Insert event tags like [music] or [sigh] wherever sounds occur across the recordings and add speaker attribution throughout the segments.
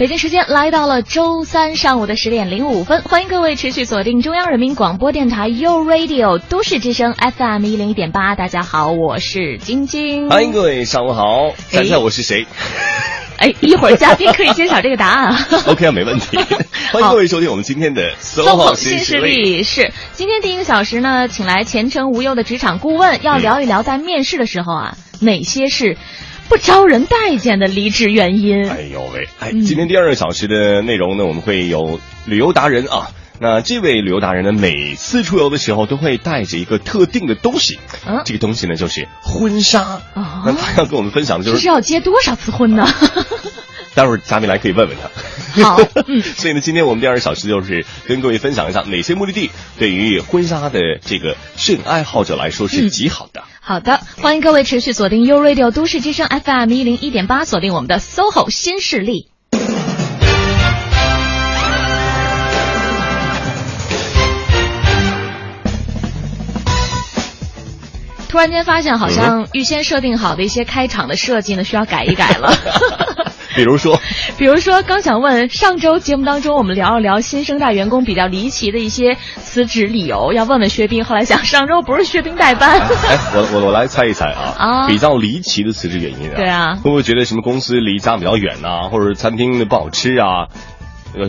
Speaker 1: 北京时间来到了周三上午的十点零五分，欢迎各位持续锁定中央人民广播电台 u Radio 都市之声 FM 一零一点八。大家好，我是晶晶。
Speaker 2: 欢迎各位，上午好。猜猜我是谁？
Speaker 1: 哎，一会儿嘉宾可以揭晓这个答案。[laughs]
Speaker 2: OK 啊，没问题。欢迎各位收听我们今天的
Speaker 1: SOHO 新势力。是今天第一个小时呢，请来前程无忧的职场顾问，要聊一聊在面试的时候啊，哪些是。不招人待见的离职原因。
Speaker 2: 哎呦喂！哎，今天第二个小时的内容呢，我们会有旅游达人啊。那这位旅游达人呢，每次出游的时候都会带着一个特定的东西。啊，这个东西呢就是婚纱。啊那他要跟我们分享的就是。
Speaker 1: 是要结多少次婚呢？[laughs]
Speaker 2: 待会儿嘉宾来可以问问
Speaker 1: 他。[laughs] 好，
Speaker 2: 所以呢，今天我们第二个小时就是跟各位分享一下哪些目的地对于婚纱的这个摄影爱好者来说是极好的。
Speaker 1: 好的，欢迎各位持续锁定 U Radio 都市之声 FM 一零一点八，锁定我们的 SOHO 新势力。突然间发现，好像预先设定好的一些开场的设计呢，需要改一改了。[laughs] [laughs]
Speaker 2: 比如说，
Speaker 1: 比如说，刚想问，上周节目当中我们聊了聊新生代员工比较离奇的一些辞职理由，要问问薛冰。后来想，上周不是薛冰代班。
Speaker 2: 哎，我我 [laughs] 我来猜一猜啊，啊，比较离奇的辞职原因啊，
Speaker 1: 对啊，
Speaker 2: 会不会觉得什么公司离家比较远呐，或者餐厅不好吃啊，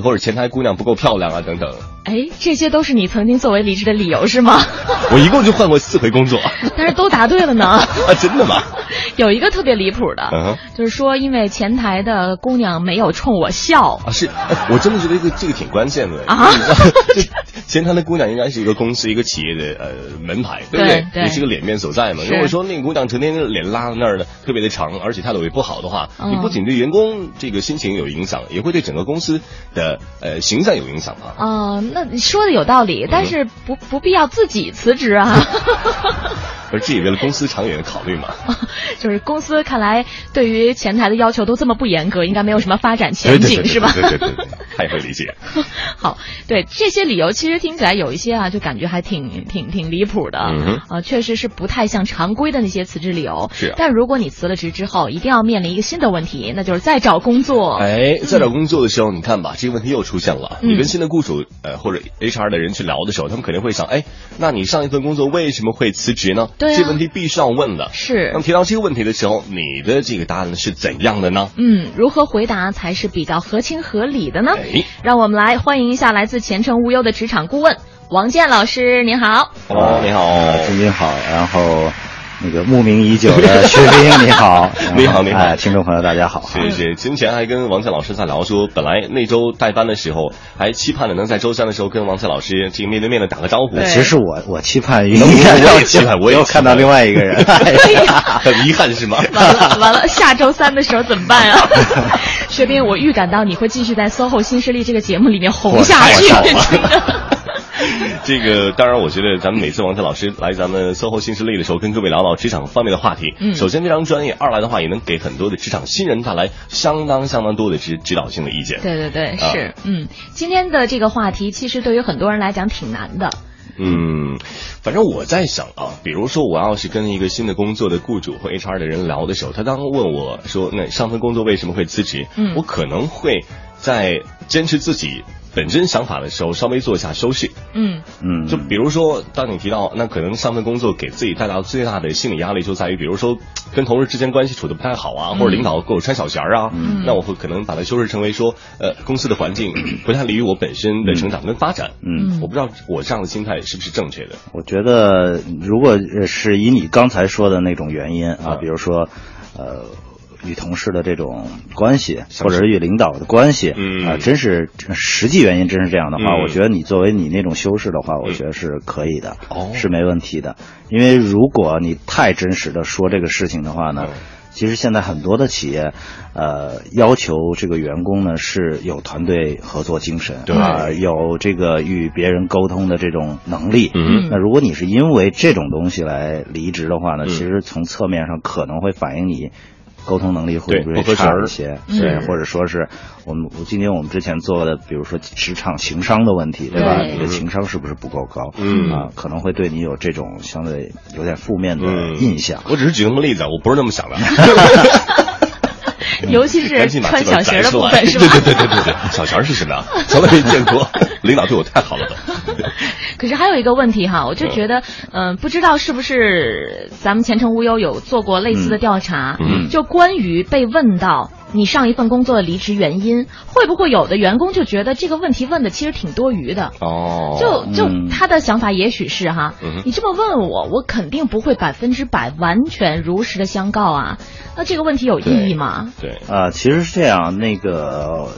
Speaker 2: 或者前台姑娘不够漂亮啊等等？
Speaker 1: 哎，这些都是你曾经作为离职的理由是吗？[laughs]
Speaker 2: 我一共就换过四回工作，[laughs]
Speaker 1: 但是都答对了呢。[laughs]
Speaker 2: 啊，真的吗？
Speaker 1: 有一个特别离谱的，就是说因为前台的姑娘没有冲我笑
Speaker 2: 啊，是，我真的觉得这个这个挺关键的啊。前台的姑娘应该是一个公司一个企业的呃门牌，对不对？也是个脸面所在嘛。如果说那个姑娘成天脸拉在那儿的特别的长，而且态度也不好的话，你不仅对员工这个心情有影响，也会对整个公司的呃形象有影响啊。
Speaker 1: 啊。那你说的有道理，但是不不必要自己辞职啊。[laughs]
Speaker 2: 而这也为了公司长远的考虑嘛。[laughs]
Speaker 1: 就是公司看来对于前台的要求都这么不严格，应该没有什么发展前景是吧？
Speaker 2: 对对对对，他也会理解。[laughs]
Speaker 1: 好，对这些理由其实听起来有一些啊，就感觉还挺挺挺离谱的。嗯啊，确实是不太像常规的那些辞职理由。
Speaker 2: 是。
Speaker 1: 但如果你辞了职之后，一定要面临一个新的问题，那就是再找工作。
Speaker 2: 哎，再找工作的时候，你看吧，这个问题又出现了。你跟新的雇主呃。或者 HR 的人去聊的时候，他们肯定会想：哎，那你上一份工作为什么会辞职呢？
Speaker 1: 对，
Speaker 2: 这问题必须要问的。
Speaker 1: 是。
Speaker 2: 那提到这个问题的时候，你的这个答案是怎样的呢？
Speaker 1: 嗯，如何回答才是比较合情合理的呢？让我们来欢迎一下来自前程无忧的职场顾问王健老师，您好。
Speaker 2: Hello，你好，
Speaker 3: 朱军好。然后。那个慕名已久的 [laughs] 薛冰，[laughs] 你好，
Speaker 2: 你好，你好，
Speaker 3: 听众朋友大家好。
Speaker 2: 谢谢。之前还跟王倩老师在聊说，本来那周代班的时候，还期盼着能在周三的时候跟王倩老师这个面对面的打个招呼。
Speaker 3: 其实我我期盼
Speaker 2: 能 [laughs] 我也期盼，我
Speaker 3: 又看到另外一个人，
Speaker 2: 很遗憾是吗？
Speaker 1: 完了完了，下周三的时候怎么办啊？薛冰，我预感到你会继续在 SOHO 新势力这个节目里面红下去。
Speaker 2: 这个当然，我觉得咱们每次王倩老师来咱们 SOHO 新势力的时候，跟各位聊聊职场方面的话题。嗯，首先非常专业，二来的话也能给很多的职场新人带来相当相当多的指指导性的意见。
Speaker 1: 对对对，是嗯，今天的这个话题其实对于很多人来讲挺难的。
Speaker 2: 嗯，反正我在想啊，比如说我要是跟一个新的工作的雇主或 HR 的人聊的时候，他当问我说那上份工作为什么会辞职，嗯，我可能会在坚持自己。本身想法的时候，稍微做一下修饰。嗯嗯，就比如说，当你提到那可能上份工作给自己带来最大的心理压力，就在于比如说跟同事之间关系处的不太好啊，或者领导给我穿小鞋啊，那我会可能把它修饰成为说，呃，公司的环境不太利于我本身的成长跟发展。嗯，我不知道我这样的心态是不是正确的。
Speaker 3: 我觉得，如果是以你刚才说的那种原因啊，比如说，呃。与同事的这种关系，或者是与领导的关系，啊，真是实际原因，真是这样的话，我觉得你作为你那种修饰的话，我觉得是可以的，是没问题的。因为如果你太真实的说这个事情的话呢，其实现在很多的企业，呃，要求这个员工呢是有团队合作精神，
Speaker 2: 对
Speaker 3: 啊，有这个与别人沟通的这种能力。
Speaker 2: 嗯，
Speaker 3: 那如果你是因为这种东西来离职的话呢，其实从侧面上可能会反映你。沟通能力会不会差一些？对，或者说是我们今天我们之前做的，比如说职场情商的问题，对吧？你的情商是不是不够高？
Speaker 2: 嗯
Speaker 3: 啊，可能会对你有这种相对有点负面的印象。
Speaker 2: 我只是举个例子，我不是那么想的。[laughs] [laughs]
Speaker 1: 尤其是穿小鞋的部分，是
Speaker 2: 吧？对对对对对对，小鞋是什么呀？从来没见过。领导对我太好了。
Speaker 1: 可是还有一个问题哈，我就觉得，嗯，不知道是不是咱们前程无忧有做过类似的调查？
Speaker 2: 嗯，
Speaker 1: 就关于被问到你上一份工作的离职原因，会不会有的员工就觉得这个问题问的其实挺多余的？
Speaker 2: 哦，
Speaker 1: 就就他的想法也许是哈，你这么问我，我肯定不会百分之百完全如实的相告啊。那这个问题有意义吗？
Speaker 2: 对
Speaker 3: 啊，其实是这样，那个。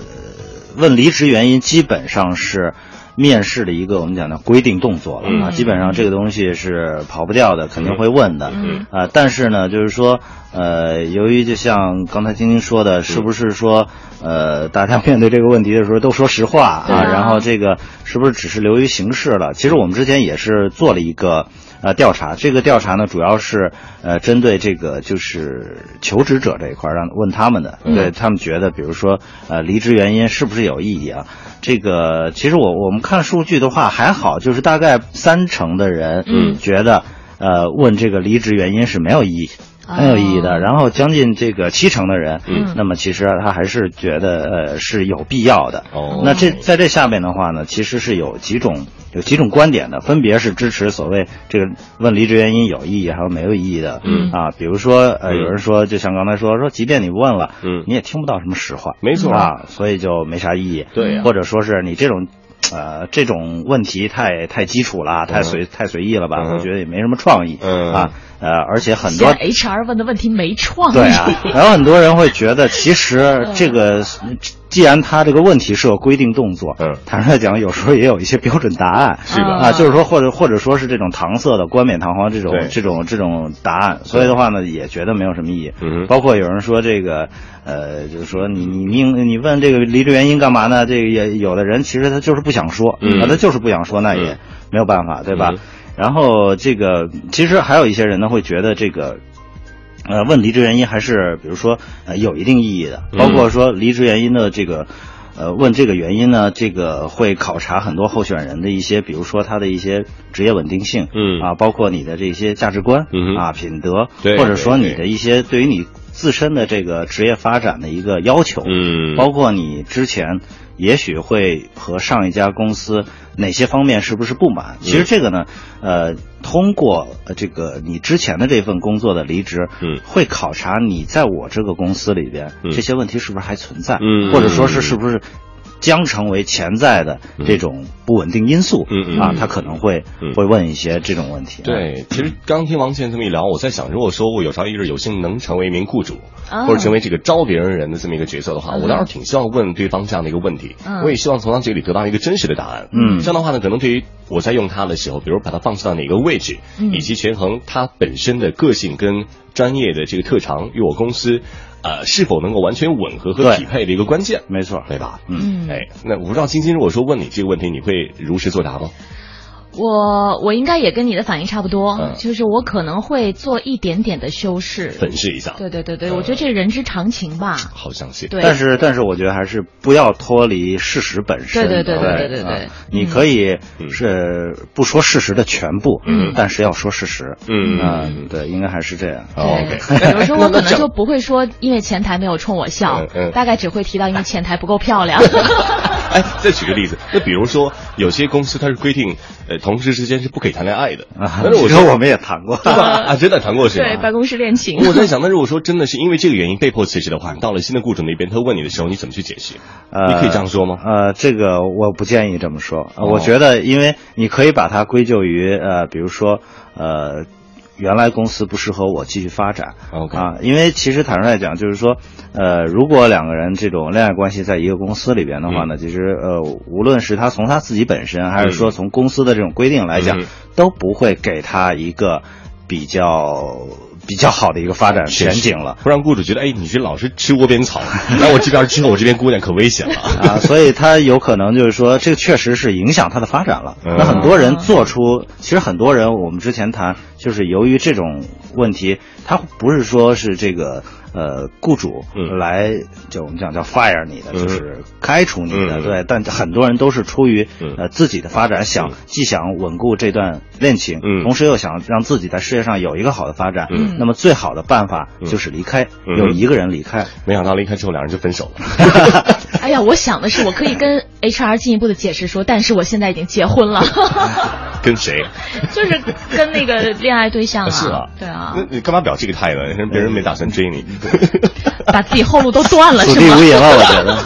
Speaker 3: 问离职原因基本上是面试的一个我们讲的规定动作了啊，基本上这个东西是跑不掉的，肯定会问的啊。但是呢，就是说，呃，由于就像刚才晶晶说的，是不是说，呃，大家面对这个问题的时候都说实话啊？然后这个是不是只是流于形式了？其实我们之前也是做了一个。呃，调查这个调查呢，主要是呃针对这个就是求职者这一块，让问他们的，对他们觉得，比如说呃离职原因是不是有意义啊？这个其实我我们看数据的话还好，就是大概三成的人嗯觉得呃问这个离职原因是没有意义。很有意义的，然后将近这个七成的人，
Speaker 2: 嗯，
Speaker 3: 那么其实他还是觉得呃是有必要的。
Speaker 2: 哦，
Speaker 3: 那这在这下面的话呢，其实是有几种有几种观点的，分别是支持所谓这个问离职原因有意义还是没有意义的。
Speaker 2: 嗯
Speaker 3: 啊，比如说呃有人说，就像刚才说说，即便你问了，
Speaker 2: 嗯，
Speaker 3: 你也听不到什么实话，
Speaker 2: 没错
Speaker 3: 啊，所以就没啥意义。
Speaker 2: 对，
Speaker 3: 或者说是你这种。呃，这种问题太太基础了，太随太随意了吧？我觉得也没什么创意啊。呃，而且很多
Speaker 1: HR 问的问题没创意。
Speaker 3: 对啊，[laughs] 然后很多人会觉得，其实这个。既然他这个问题是有规定动作，
Speaker 2: 嗯，
Speaker 3: 坦率讲，有时候也有一些标准答案，
Speaker 2: 是吧？
Speaker 3: 啊，就是说，或者或者说是这种搪塞的、冠冕堂皇这种这种这种答案，所以的话呢，也觉得没有什么意义。
Speaker 2: 嗯，
Speaker 3: 包括有人说这个，呃，就是说你你命你问这个离职原因干嘛呢？这个也有的人其实他就是不想说，
Speaker 2: 啊，
Speaker 3: 他就是不想说，那也没有办法，对吧？然后这个其实还有一些人呢会觉得这个。呃，问离职原因还是比如说呃有一定意义的，包括说离职原因的这个，呃，问这个原因呢，这个会考察很多候选人的一些，比如说他的一些职业稳定性，
Speaker 2: 嗯。
Speaker 3: 啊，包括你的这些价值观，
Speaker 2: 嗯
Speaker 3: 啊，品德，
Speaker 2: 对，
Speaker 3: 或者说你的一些对于你自身的这个职业发展的一个要求，
Speaker 2: 嗯，
Speaker 3: 包括你之前。也许会和上一家公司哪些方面是不是不满？其实这个呢，呃，通过这个你之前的这份工作的离职，
Speaker 2: 嗯，
Speaker 3: 会考察你在我这个公司里边这些问题是不是还存在，
Speaker 2: 嗯，
Speaker 3: 或者说是是不是。将成为潜在的这种不稳定因素，
Speaker 2: 嗯
Speaker 3: 啊，他可能会会问一些这种问题。
Speaker 2: 对，其实刚听王倩这么一聊，我在想，如果说我有朝一日有幸能成为一名雇主，或者成为这个招别人人的这么一个角色的话，我倒是挺希望问对方这样的一个问题。我也希望从他这里得到一个真实的答案。
Speaker 3: 嗯，
Speaker 2: 这样的话呢，可能对于我在用他的时候，比如把他放置到哪个位置，以及权衡他本身的个性跟专业的这个特长与我公司。呃，是否能够完全吻合和匹配的一个关键，
Speaker 3: 没错，
Speaker 2: 对吧？
Speaker 1: 嗯，
Speaker 2: 哎，那我不知道晶晶，如果说问你这个问题，你会如实作答吗？
Speaker 1: 我我应该也跟你的反应差不多，就是我可能会做一点点的修饰，
Speaker 2: 粉饰一下。
Speaker 1: 对对对对，我觉得这人之常情吧。
Speaker 2: 好相信。
Speaker 1: 对，
Speaker 3: 但是但是我觉得还是不要脱离事实本身。
Speaker 1: 对对对对对对对。
Speaker 3: 你可以是不说事实的全部，
Speaker 2: 嗯，
Speaker 3: 但是要说事实。
Speaker 2: 嗯
Speaker 3: 嗯，对，应该还是这样。
Speaker 2: OK。
Speaker 1: 比如说我可能就不会说因为前台没有冲我笑，大概只会提到因为前台不够漂亮。[laughs]
Speaker 2: 哎，再举个例子，那比如说有些公司它是规定，呃，同事之间是不可以谈恋爱的。
Speaker 3: 但是我说我们也谈过，
Speaker 2: 对吧？啊，真的谈过是吧？
Speaker 1: 对，办公室恋情。
Speaker 2: 我在想，那如果说真的是因为这个原因被迫辞职的话，你到了新的雇主那边，他问你的时候，你怎么去解释？
Speaker 3: 呃，
Speaker 2: 你可以这样说吗？
Speaker 3: 呃，这个我不建议这么说。我觉得，因为你可以把它归咎于呃，比如说呃。原来公司不适合我继续发展。啊，因为其实坦率来讲，就是说，呃，如果两个人这种恋爱关系在一个公司里边的话呢，其实呃，无论是他从他自己本身，还是说从公司的这种规定来讲，都不会给他一个比较比较好的一个发展前景了，
Speaker 2: 不让雇主觉得，哎，你这老是吃窝边草，[laughs] 来我这边之后，我这边姑娘可危险了。
Speaker 3: 啊！所以他有可能就是说，这个确实是影响他的发展了。那很多人做出，其实很多人，我们之前谈，就是由于这种问题，他不是说是这个。呃，雇主来就我们讲叫 fire 你的，就是开除你的，对。但很多人都是出于呃自己的发展，想既想稳固这段恋情，同时又想让自己在事业上有一个好的发展。那么最好的办法就是离开，有一个人离开。
Speaker 2: 没想到离开之后两人就分手了。[laughs]
Speaker 1: 哎呀，我想的是我可以跟 HR 进一步的解释说，但是我现在已经结婚了。[laughs]
Speaker 2: 跟谁？[laughs]
Speaker 1: 就是跟那个恋爱对象啊。
Speaker 2: 是啊，
Speaker 1: 对啊。
Speaker 2: 那你干嘛表这个态呢？别人没打算追你。
Speaker 1: 把自己后路都断了，[laughs]
Speaker 3: 土地无银了，我觉得。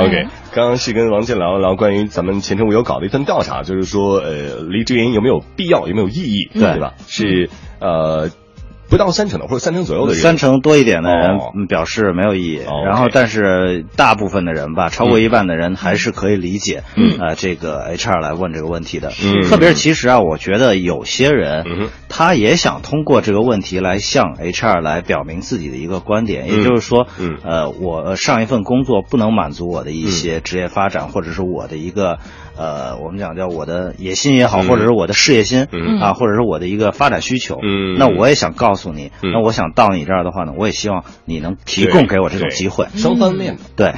Speaker 2: OK，刚刚是跟王健聊聊关于咱们前程无忧搞的一份调查，就是说，呃，离职原因有没有必要，有没有意义，对吧？是呃。不到三成的或者三成左右的人，
Speaker 3: 三成多一点的人表示没有意义。然后，但是大部分的人吧，超过一半的人还是可以理解，呃，这个 HR 来问这个问题的。特别是其实啊，我觉得有些人，他也想通过这个问题来向 HR 来表明自己的一个观点，也就是说，呃，我上一份工作不能满足我的一些职业发展，或者是我的一个。呃，我们讲叫我的野心也好，或者是我的事业心啊，或者是我的一个发展需求，那我也想告诉你，那我想到你这儿的话呢，我也希望你能提供给我这种机会，
Speaker 2: 双方面的
Speaker 3: 对。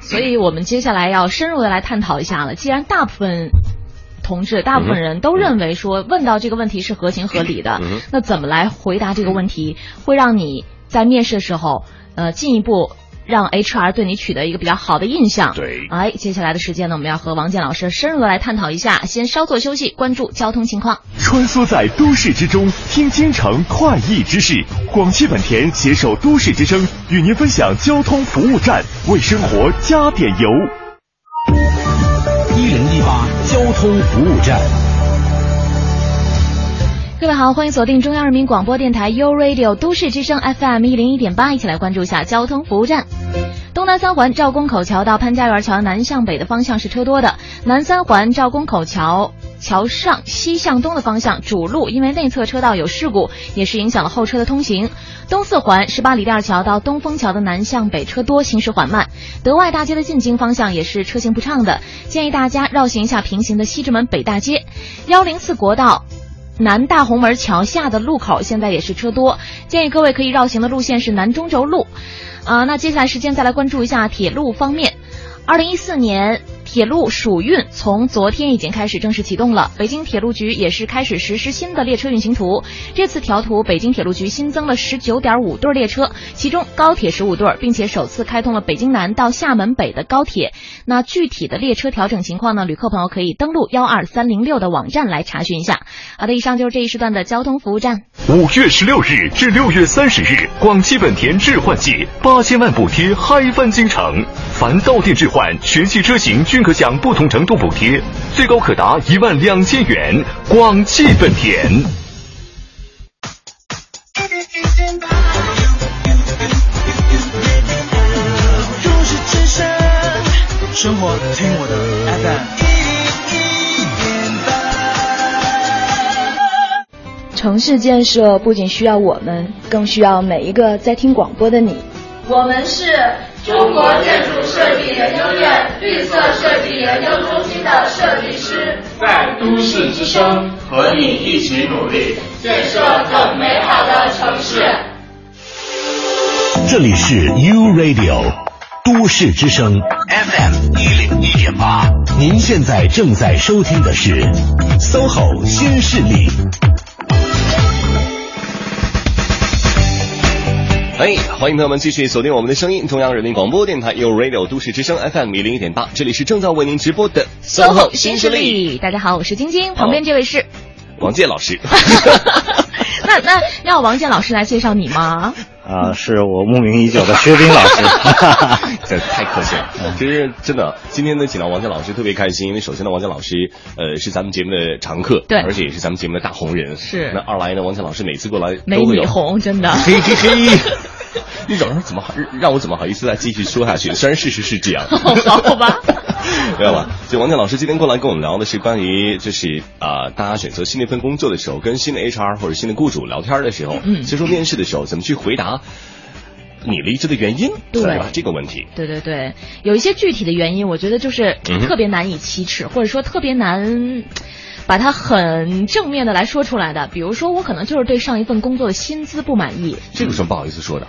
Speaker 1: 所以我们接下来要深入的来探讨一下了。既然大部分同志、大部分人都认为说问到这个问题是合情合理的，那怎么来回答这个问题，会让你在面试的时候呃进一步。让 HR 对你取得一个比较好的印象。
Speaker 2: 对，
Speaker 1: 哎，接下来的时间呢，我们要和王健老师深入的来探讨一下。先稍作休息，关注交通情况。
Speaker 4: 穿梭在都市之中，听京城快意之事。广汽本田携手都市之声，与您分享交通服务站，为生活加点油。
Speaker 5: 一零一八交通服务站。
Speaker 1: 各位好，欢迎锁定中央人民广播电台 u Radio 都市之声 FM 一零一点八，一起来关注一下交通服务站。东南三环赵公口桥到潘家园桥南向北的方向是车多的，南三环赵公口桥桥上西向东的方向主路因为内侧车道有事故，也是影响了后车的通行。东四环十八里店桥到东风桥的南向北车多，行驶缓慢。德外大街的进京方向也是车行不畅的，建议大家绕行一下平行的西直门北大街。幺零四国道。南大红门桥下的路口现在也是车多，建议各位可以绕行的路线是南中轴路。啊，那接下来时间再来关注一下铁路方面，二零一四年。铁路暑运从昨天已经开始正式启动了，北京铁路局也是开始实施新的列车运行图。这次调图，北京铁路局新增了十九点五对列车，其中高铁十五对，并且首次开通了北京南到厦门北的高铁。那具体的列车调整情况呢？旅客朋友可以登录幺二三零六的网站来查询一下。好的，以上就是这一时段的交通服务站。
Speaker 4: 五月十六日至六月三十日，广汽本田置换季八千万补贴嗨翻京城，凡到店置换全系车型均。可享不同程度补贴，最高可达一万两千元。广汽本田。
Speaker 6: 生活听我的 FM。
Speaker 7: 城市建设不仅需要我们，更需要每一个在听广播的你。
Speaker 8: 我们是。中国建筑设计研究院绿色设计研究中心的设计师，
Speaker 9: 在都市之声和你一起努力，
Speaker 8: 建设更美好的城市。
Speaker 5: 这里是 U Radio 都市之声 FM 一零一点八，您现在正在收听的是 SOHO 新势力。
Speaker 2: 哎，欢迎朋友们继续锁定我们的声音，中央人民广播电台有 Radio 都市之声 FM 一零一点八，这里是正在为您直播的
Speaker 1: SOHO 新势力。大家好，我是晶晶，旁边这位是
Speaker 2: 王健老师。[laughs]
Speaker 1: 那那要王健老师来介绍你吗？
Speaker 3: 啊，是我慕名已久的薛冰老师，[laughs]
Speaker 2: 这太客气了。其实真的，今天呢，请到王健老师特别开心，因为首先呢，王健老师呃是咱们节目的常客，
Speaker 1: 对，
Speaker 2: 而且也是咱们节目的大红人。
Speaker 1: 是。
Speaker 2: 那二来呢，王健老师每次过来
Speaker 1: 没你红，真的。
Speaker 2: 嘿嘿嘿。[laughs] 你早上怎么好让我怎么好意思再继续说下去？虽然事实是这样。[laughs]
Speaker 1: 好吧。[laughs]
Speaker 2: 没有吧。就王健老师今天过来跟我们聊的是关于，就是啊，大家选择新的一份工作的时候，跟新的 HR 或者新的雇主聊天的时候，嗯，接受面试的时候，怎么去回答你离职的原因，
Speaker 1: 对
Speaker 2: 吧？这个问题，
Speaker 1: 对对对，有一些具体的原因，我觉得就是特别难以启齿，或者说特别难把它很正面的来说出来的。比如说，我可能就是对上一份工作的薪资不满意，
Speaker 2: 这有什么不好意思说的？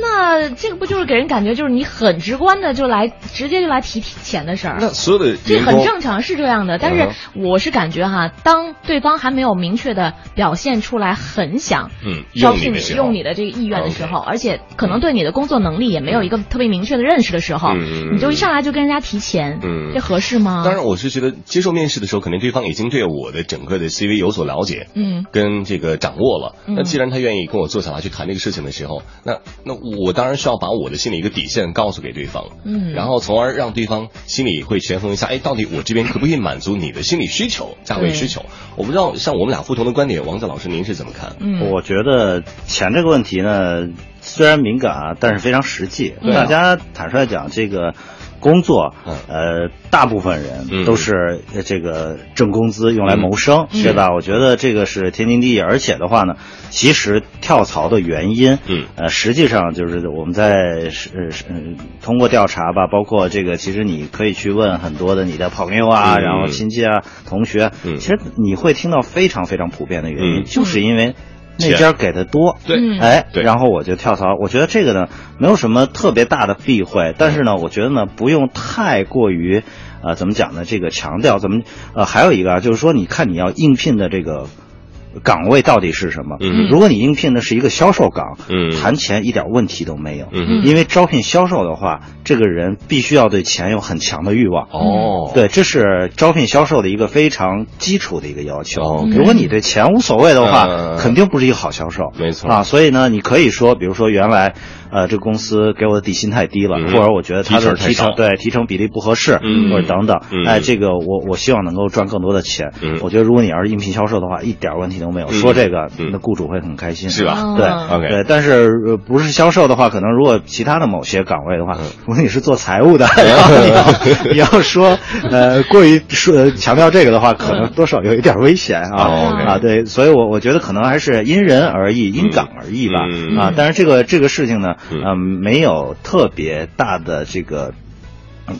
Speaker 1: 那这个不就是给人感觉就是你很直观的就来直接就来提钱的事儿？
Speaker 2: 那所有的
Speaker 1: 这很正常，是这样的。但是我是感觉哈，当对方还没有明确的表现出来很想
Speaker 2: 嗯
Speaker 1: 招聘
Speaker 2: 你
Speaker 1: 用你的这个意愿的时候，而且可能对你的工作能力也没有一个特别明确的认识的时候，你就一上来就跟人家提钱，
Speaker 2: 嗯，
Speaker 1: 这合适吗？
Speaker 2: 当然，我是觉得接受面试的时候，肯定对方已经对我的整个的 CV 有所了解，
Speaker 1: 嗯，
Speaker 2: 跟这个掌握了。那既然他愿意跟我坐下来去谈这个事情的时候，那那我当然需要把。我的心里一个底线告诉给对方，
Speaker 1: 嗯，
Speaker 2: 然后从而让对方心里会权衡一下，哎，到底我这边可不可以满足你的心理需求、价位需求？我不知道，像我们俩不同的观点，王子老师您是怎么看？
Speaker 1: 嗯，
Speaker 3: 我觉得钱这个问题呢，虽然敏感啊，但是非常实际。大家坦率讲，这个。工作，呃，大部分人都是这个挣工资用来谋生，对吧？我觉得这个是天经地义。而且的话呢，其实跳槽的原因，
Speaker 2: 嗯，
Speaker 3: 呃，实际上就是我们在是是通过调查吧，包括这个，其实你可以去问很多的你的朋友啊，然后亲戚啊、同学，其实你会听到非常非常普遍的原因，就是因为。那家给的多，
Speaker 2: 对，
Speaker 3: 哎，然后我就跳槽。我觉得这个呢，没有什么特别大的避讳，但是呢，我觉得呢，不用太过于，呃，怎么讲呢？这个强调怎么？呃，还有一个啊，就是说，你看你要应聘的这个。岗位到底是什么？
Speaker 2: 嗯，
Speaker 3: 如果你应聘的是一个销售岗，
Speaker 2: 嗯，
Speaker 3: 谈钱一点问题都没有，
Speaker 2: 嗯，
Speaker 3: 因为招聘销售的话，这个人必须要对钱有很强的欲望。
Speaker 2: 哦，
Speaker 3: 对，这是招聘销售的一个非常基础的一个要求。
Speaker 2: 哦，
Speaker 3: 如果你对钱无所谓的话，肯定不是一个好销售。
Speaker 2: 没错。
Speaker 3: 啊，所以呢，你可以说，比如说原来。呃，这个公司给我的底薪太低了，或者我觉得他的提成对提成比例不合适，或者等等，哎，这个我我希望能够赚更多的钱。我觉得如果你要是应聘销售的话，一点问题都没有。说这个，那雇主会很开心，
Speaker 2: 是吧？
Speaker 3: 对
Speaker 2: ，OK。
Speaker 3: 对，但是不是销售的话，可能如果其他的某些岗位的话，如果你是做财务的，你要 [laughs] 你要说呃过于说强调这个的话，可能多少有一点危险啊啊！对，所以我我觉得可能还是因人而异，因岗而异吧啊。但是这个这个事情呢。嗯，没有特别大的这个，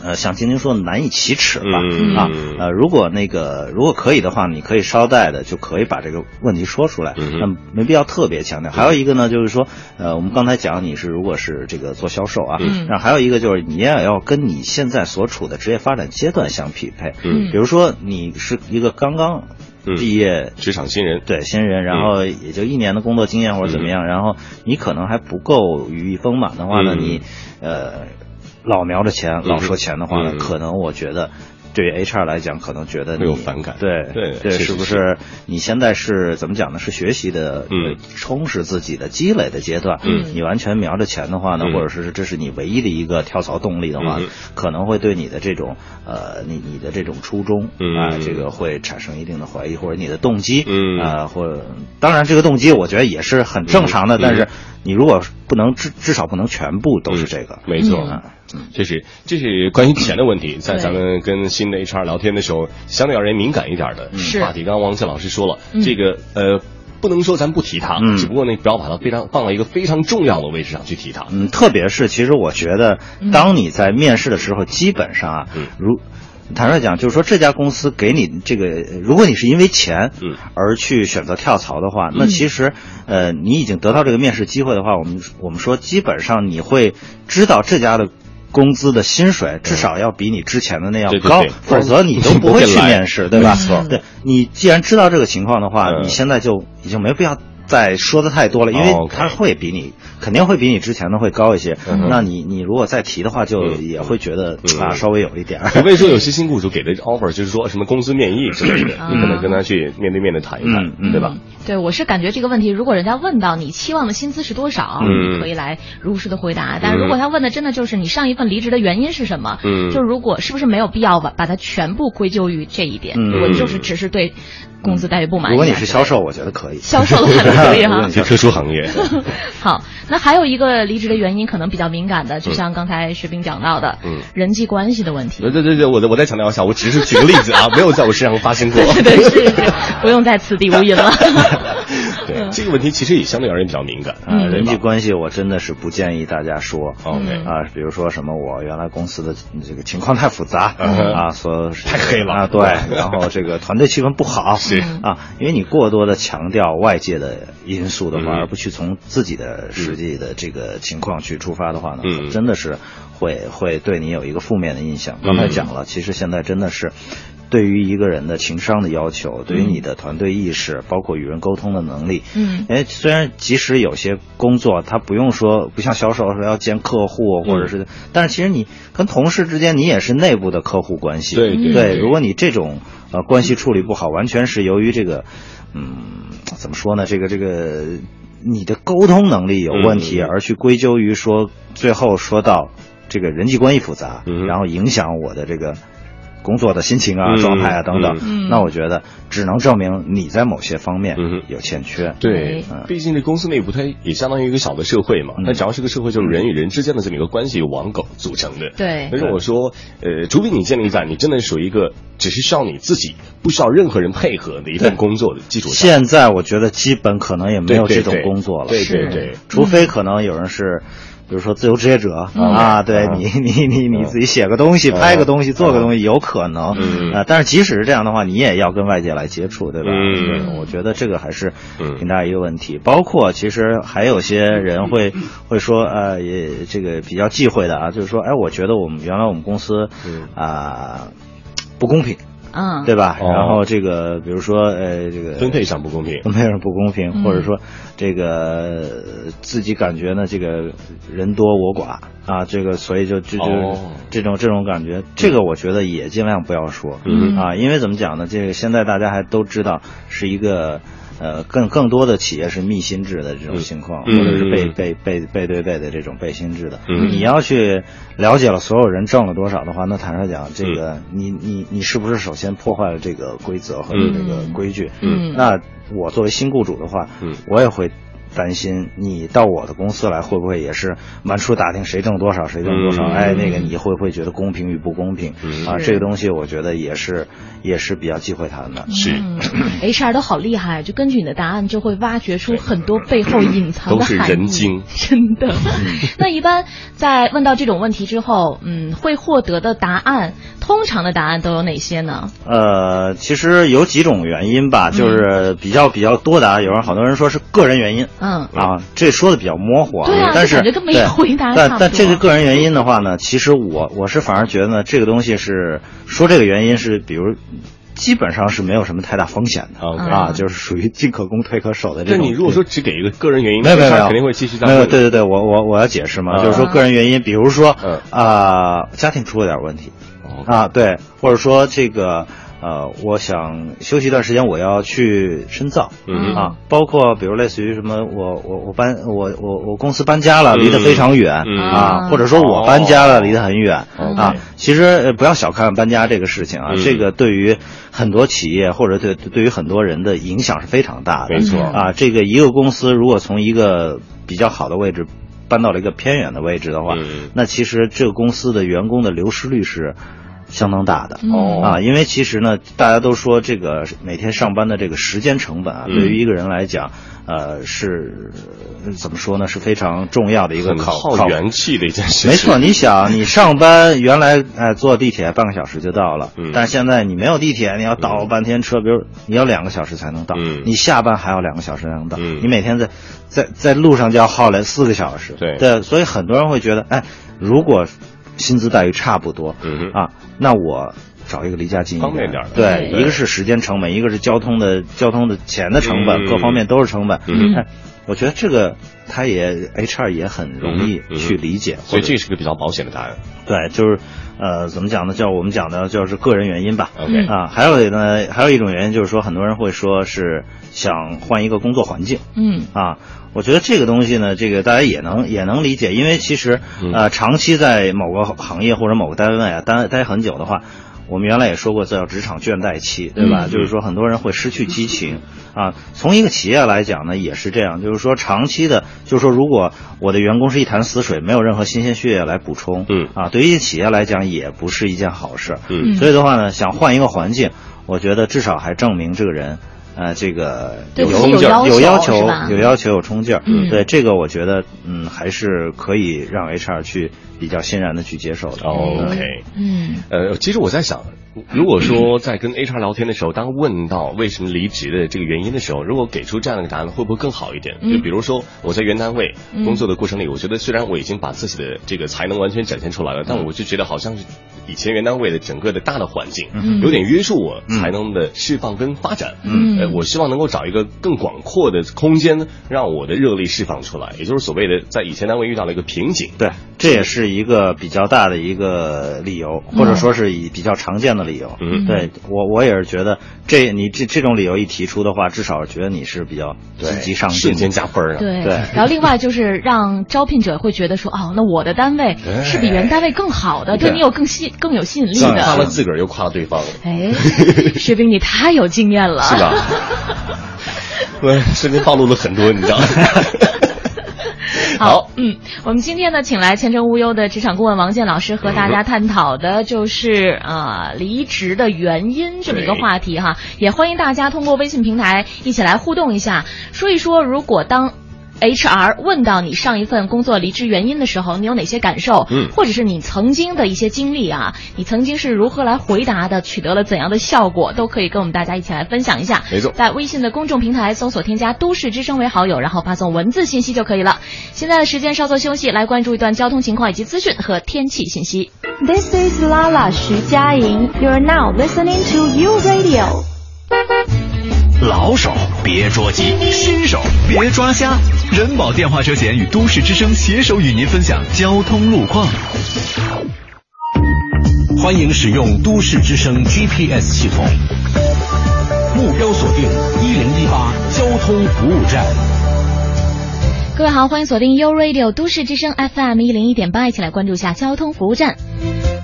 Speaker 3: 呃，像晶晶说的难以启齿吧？啊，呃，如果那个如果可以的话，你可以捎带的就可以把这个问题说出来，那没必要特别强调。还有一个呢，就是说，呃，我们刚才讲你是如果是这个做销售啊，那还有一个就是你也要跟你现在所处的职业发展阶段相匹配。
Speaker 2: 嗯，
Speaker 3: 比如说你是一个刚刚。毕业
Speaker 2: 职场新人，
Speaker 3: 对新人，然后也就一年的工作经验或者怎么样，然后你可能还不够羽翼丰满的话呢，你呃老瞄着钱，老说钱的话呢，可能我觉得。对于 HR 来讲，可能觉得
Speaker 2: 会有反感。
Speaker 3: 对
Speaker 2: 对
Speaker 3: 对，是不是？你现在是怎么讲呢？是学习的，
Speaker 2: 嗯，
Speaker 3: 充实自己的积累的阶段。
Speaker 2: 嗯，
Speaker 3: 你完全瞄着钱的话呢，或者是这是你唯一的一个跳槽动力的话，可能会对你的这种呃，你你的这种初衷啊，这个会产生一定的怀疑，或者你的动机，
Speaker 2: 嗯
Speaker 3: 啊，或者当然这个动机我觉得也是很正常的，但是你如果不能至至少不能全部都是这个，
Speaker 2: 没错。这是这是关于钱的问题，在咱们跟新的 HR 聊天的时候，相对而言敏感一点的话题。刚刚王倩老师说了，这个呃，不能说咱不提它，只不过呢，不要把它非常放到一个非常重要的位置上去提它。
Speaker 3: 嗯，特别是其实我觉得，当你在面试的时候，基本上啊，如坦率讲，就是说这家公司给你这个，如果你是因为钱而去选择跳槽的话，那其实呃，你已经得到这个面试机会的话，我们我们说基本上你会知道这家的。工资的薪水至少要比你之前的那样高，否则你都不会去面试，对吧？对，你既然知道这个情况的话，你现在就已经没必要。再说的太多了，因为他会比你肯定会比你之前的会高一些。那你你如果再提的话，就也会觉得啊稍微有一点。
Speaker 2: 除非说有些新雇主给的 offer 就是说什么工资面议之类的，你可能跟他去面对面的谈一谈，对吧？
Speaker 1: 对，我是感觉这个问题，如果人家问到你期望的薪资是多少，你可以来如实的回答。但如果他问的真的就是你上一份离职的原因是什么，就如果是不是没有必要把把它全部归咎于这一点？如果就是只是对。工资待遇不满意。
Speaker 3: 如果你是销售，我觉得可以。
Speaker 1: 销售的话可以哈，
Speaker 2: 是特殊行业。[laughs]
Speaker 1: 好，那还有一个离职的原因可能比较敏感的，就像刚才薛兵讲到的，嗯，人际关系的问题。
Speaker 2: 对对对对，我我再强调一下，我只是举个例子啊，[laughs] 没有在我身上发生过。
Speaker 1: 对对是是，不用在此地无银了。[laughs] [laughs]
Speaker 2: 对这个问题，其实也相对而言比较敏感
Speaker 3: 啊。人际关系，我真的是不建议大家说。
Speaker 2: OK
Speaker 3: 啊，比如说什么，我原来公司的这个情况太复杂啊，说
Speaker 2: 太黑了
Speaker 3: 啊，对，然后这个团队气氛不好
Speaker 2: 是
Speaker 3: 啊，因为你过多的强调外界的因素的话，而不去从自己的实际的这个情况去出发的话呢，真的是会会对你有一个负面的印象。刚才讲了，其实现在真的是。对于一个人的情商的要求，对于你的团队意识，包括与人沟通的能力，
Speaker 1: 嗯，
Speaker 3: 哎，虽然即使有些工作他不用说，不像销售说要见客户或者是，但是其实你跟同事之间，你也是内部的客户关系，
Speaker 2: 对
Speaker 3: 对
Speaker 2: 对。
Speaker 3: 如果你这种呃关系处理不好，完全是由于这个，嗯，怎么说呢？这个这个你的沟通能力有问题，而去归咎于说最后说到这个人际关系复杂，然后影响我的这个。工作的心情啊、状态啊等等，那我觉得只能证明你在某些方面有欠缺。
Speaker 2: 对，毕竟这公司内部它也相当于一个小的社会嘛，那只要是个社会，就是人与人之间的这么一个关系网狗组成的。
Speaker 1: 对。
Speaker 2: 但是我说，呃，除非你建立在你真的属于一个只是需要你自己，不需要任何人配合的一份工作的基础上。
Speaker 3: 现在我觉得基本可能也没有这种工作了。
Speaker 2: 对对对。
Speaker 3: 除非可能有人是。比如说自由职业者啊，对你你你你自己写个东西、拍个东西、做个东西，有可能。啊。但是即使是这样的话，你也要跟外界来接触，对吧？
Speaker 2: 嗯，
Speaker 3: 我觉得这个还是挺大一个问题。包括其实还有些人会 [laughs] 会说，呃，也这个比较忌讳的啊，就是说，哎，我觉得我们原来我们公司啊不公平。
Speaker 1: 嗯，
Speaker 3: 对吧？然后这个，比如说，呃，这个
Speaker 2: 分配上不公平，
Speaker 3: 分配上不公平，或者说，这个自己感觉呢，这个人多我寡啊，这个所以就就就这种这种感觉，这个我觉得也尽量不要说啊，因为怎么讲呢？这个现在大家还都知道是一个。呃，更更多的企业是密心制的这种情况，或者是背背背背对背的这种背心制的。你要去了解了所有人挣了多少的话，那坦率讲，这个你你你是不是首先破坏了这个规则和这个规矩？
Speaker 1: 嗯，
Speaker 3: 那我作为新雇主的话，嗯我也会。担心你到我的公司来会不会也是满处打听谁挣多少谁挣多少？哎，那个你会不会觉得公平与不公平？啊，这个东西我觉得也是也是比较忌讳谈的。
Speaker 2: 是，[clears throat]
Speaker 1: HR 都好厉害，就根据你的答案就会挖掘出很多背后隐藏
Speaker 2: 的含义。人精，
Speaker 1: 真的。[laughs] 那一般在问到这种问题之后，嗯，会获得的答案，通常的答案都有哪些呢？
Speaker 3: 呃，其实有几种原因吧，就是比较比较多的啊，有人好多人说是个人原因。
Speaker 1: 嗯。
Speaker 3: 啊，这说的比较模糊
Speaker 1: 啊，
Speaker 3: 但是
Speaker 1: 回答
Speaker 3: 但但这个个人原因的话呢，其实我我是反而觉得呢，这个东西是说这个原因是，比如基本上是没有什么太大风险的啊，就是属于进可攻退可守的这种。
Speaker 2: 那你如果说只给一个个人原因，
Speaker 3: 没有没有
Speaker 2: 肯定会继续
Speaker 3: 没有对对对，我我我要解释嘛，就是说个人原因，比如说啊，家庭出了点问题啊，对，或者说这个。呃，我想休息一段时间，我要去深造，啊，包括比如类似于什么，我我我搬我我我公司搬家了，离得非常远啊，或者说我搬家了，离得很远啊。其实不要小看搬家这个事情啊，这个对于很多企业或者对对于很多人的影响是非常大的。
Speaker 2: 没错。
Speaker 3: 啊，这个一个公司如果从一个比较好的位置搬到了一个偏远的位置的话，那其实这个公司的员工的流失率是。相当大的
Speaker 2: 哦
Speaker 3: 啊，因为其实呢，大家都说这个每天上班的这个时间成本啊，对于一个人来讲，呃，是怎么说呢？是非常重要的一个考
Speaker 2: 耗元气的一件事情。
Speaker 3: 没错，你想，你上班原来哎坐地铁半个小时就到了，但是现在你没有地铁，你要倒半天车，比如你要两个小时才能到，你下班还要两个小时才能到，你每天在在在路上就要耗了四个小时。
Speaker 2: 对
Speaker 3: 对，所以很多人会觉得，哎，如果。薪资待遇差不多，
Speaker 2: 嗯
Speaker 3: 啊，那我找一个离家近一点，
Speaker 2: 方便点
Speaker 3: 对，一个是时间成本，一个是交通的交通的钱的成本，各方面都是成本。
Speaker 2: 嗯，[laughs]
Speaker 3: 我觉得这个他也 HR 也很容易去理解，
Speaker 2: 所以这是个比较保险的答案。
Speaker 3: 对，就是呃，怎么讲呢？叫我们讲的就是个人原因吧。
Speaker 2: OK
Speaker 3: 啊，还有呢，还有一种原因就是说，很多人会说是想换一个工作环境。
Speaker 1: 嗯
Speaker 3: 啊。我觉得这个东西呢，这个大家也能也能理解，因为其实呃，长期在某个行业或者某个单位啊待待很久的话，我们原来也说过，叫职场倦怠期，对吧？就是说很多人会失去激情啊。从一个企业来讲呢，也是这样，就是说长期的，就是说如果我的员工是一潭死水，没有任何新鲜血液来补充，
Speaker 2: 嗯
Speaker 3: 啊，对于企业来讲也不是一件好事。
Speaker 2: 嗯，
Speaker 3: 所以的话呢，想换一个环境，我觉得至少还证明这个人。呃，这个
Speaker 1: 有
Speaker 3: 冲劲儿，有
Speaker 1: 要
Speaker 3: 求，有要求，有冲劲儿。
Speaker 1: 嗯，
Speaker 3: 对这个，我觉得，嗯，还是可以让 HR 去比较欣然的去接受的。
Speaker 2: OK，
Speaker 1: 嗯，
Speaker 2: 呃，其实我在想，如果说在跟 HR 聊天的时候，当问到为什么离职的这个原因的时候，如果给出这样的一个答案，会不会更好一点？就比如说我在原单位工作的过程里，我觉得虽然我已经把自己的这个才能完全展现出来了，但我就觉得好像是以前原单位的整个的大的环境有点约束我才能的释放跟发展。
Speaker 1: 嗯，
Speaker 2: 呃，我希望能够找一个更广阔的空间，让我的热力释放出来，也就是所谓的在以前单位遇到了一个瓶颈。
Speaker 3: 对，这也是一个比较大的一个理由，或者说是以比较常见的理由。
Speaker 2: 嗯，
Speaker 3: 对我我也是觉得，这你这这种理由一提出的话，至少觉得你是比较积极上进，
Speaker 2: 瞬间加分啊。
Speaker 1: 对
Speaker 3: 对。
Speaker 1: 然后另外就是让招聘者会觉得说，哦，那我的单位是比原单位更好的，对你有更吸更有吸引力的。
Speaker 2: 夸了自个儿又夸了对方。
Speaker 1: 哎，[laughs] 薛冰，你太有经验了。
Speaker 2: 是吧？我瞬间暴露了很多，你知道。
Speaker 1: 好，嗯，我们今天呢，请来前程无忧的职场顾问王健老师和大家探讨的就是啊离职的原因这么一个话题哈，也欢迎大家通过微信平台一起来互动一下，说一说如果当。HR 问到你上一份工作离职原因的时候，你有哪些感受？
Speaker 2: 嗯，
Speaker 1: 或者是你曾经的一些经历啊，你曾经是如何来回答的，取得了怎样的效果，都可以跟我们大家一起来分享一下。
Speaker 2: 没错，
Speaker 1: 在微信的公众平台搜索添加“都市之声”为好友，然后发送文字信息就可以了。现在的时间稍作休息，来关注一段交通情况以及资讯和天气信息。
Speaker 7: This is Lala 徐佳莹，You're now listening to U Radio。
Speaker 5: 老手别着急，新手别抓瞎。人保电话车险与都市之声携手与您分享交通路况。欢迎使用都市之声 GPS 系统，目标锁定一零一八交通服务站。
Speaker 1: 各位好，欢迎锁定 U Radio 都市之声 FM 一零一点八，一起来关注一下交通服务站。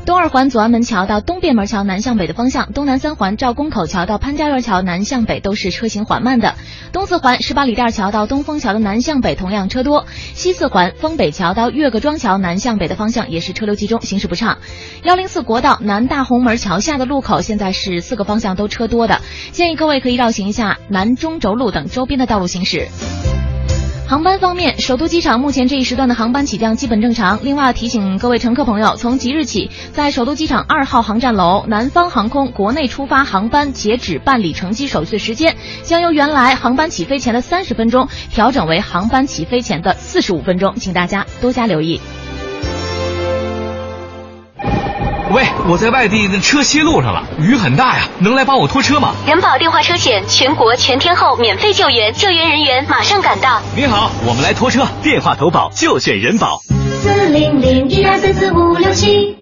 Speaker 1: 东二环左安门桥到东便门桥南向北的方向，东南三环赵公口桥到潘家园桥南向北都是车行缓慢的。东四环十八里店桥到东风桥的南向北同样车多。西四环丰北桥到岳各庄桥南向北的方向也是车流集中，行驶不畅。幺零四国道南大红门桥下的路口现在是四个方向都车多的，建议各位可以绕行一下南中轴路等周边的道路行驶。航班方面，首都机场目前这一时段的航班起降基本正常。另外提醒各位乘客朋友，从即日起，在首都机场二号航站楼，南方航空国内出发航班截止办理乘机手续的时间，将由原来航班起飞前的三十分钟调整为航班起飞前的四十五分钟，请大家多加留意。
Speaker 10: 喂，我在外地的车歇路上了，雨很大呀，能来帮我拖车吗？
Speaker 11: 人保电话车险，全国全天候免费救援，救援人员马上赶到。
Speaker 10: 你好，我们来拖车，电话投保就选人保。
Speaker 11: 四零零一二三四五六七，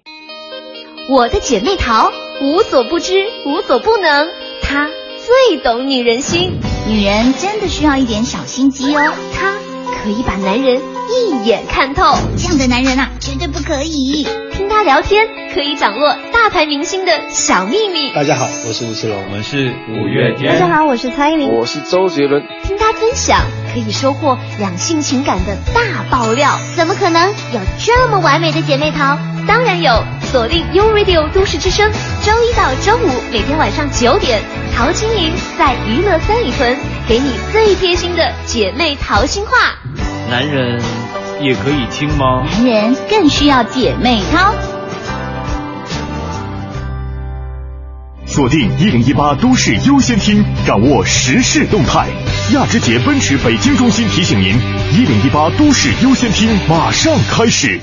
Speaker 11: 我的姐妹淘无所不知，无所不能，她最懂女人心。
Speaker 12: 女人真的需要一点小心机哦，
Speaker 11: 她可以把男人一眼看透。
Speaker 12: 这样的男人啊，绝对不可以。
Speaker 11: 听他聊天，可以掌握大牌明星的小秘密。
Speaker 13: 大家好，我是吴奇隆，
Speaker 14: 我们是五月天。
Speaker 15: 大家好，我是蔡依林，
Speaker 16: 我是周杰伦。
Speaker 11: 听他分享，可以收获两性情感的大爆料。
Speaker 12: 怎么可能有这么完美的姐妹淘？
Speaker 11: 当然有，锁定 U Radio 都市之声，周一到周五每天晚上九点，陶晶莹在娱乐三里屯给你最贴心的姐妹淘心话。
Speaker 14: 男人也可以听吗？
Speaker 12: 男人更需要姐妹淘。
Speaker 4: 锁定一零一八都市优先听，掌握时事动态。亚之杰奔驰北京中心提醒您：一零一八都市优先听马上开始。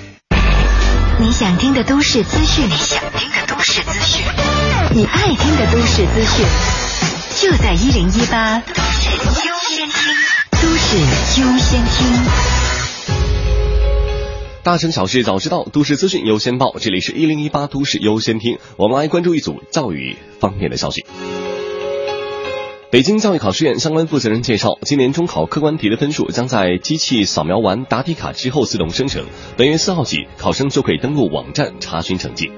Speaker 11: 你想听的都市资讯，你想听的都市资讯，你爱听的都市资讯，就在一零一八都优先听，都市优先听。
Speaker 2: 大城小事早知道，都市资讯优先报。这里是一零一八都市优先听，我们来关注一组教育方面的消息。北京教育考试院相关负责人介绍，今年中考客观题的分数将在机器扫描完答题卡之后自动生成。本月四号起，考生就可以登录网站查询成绩。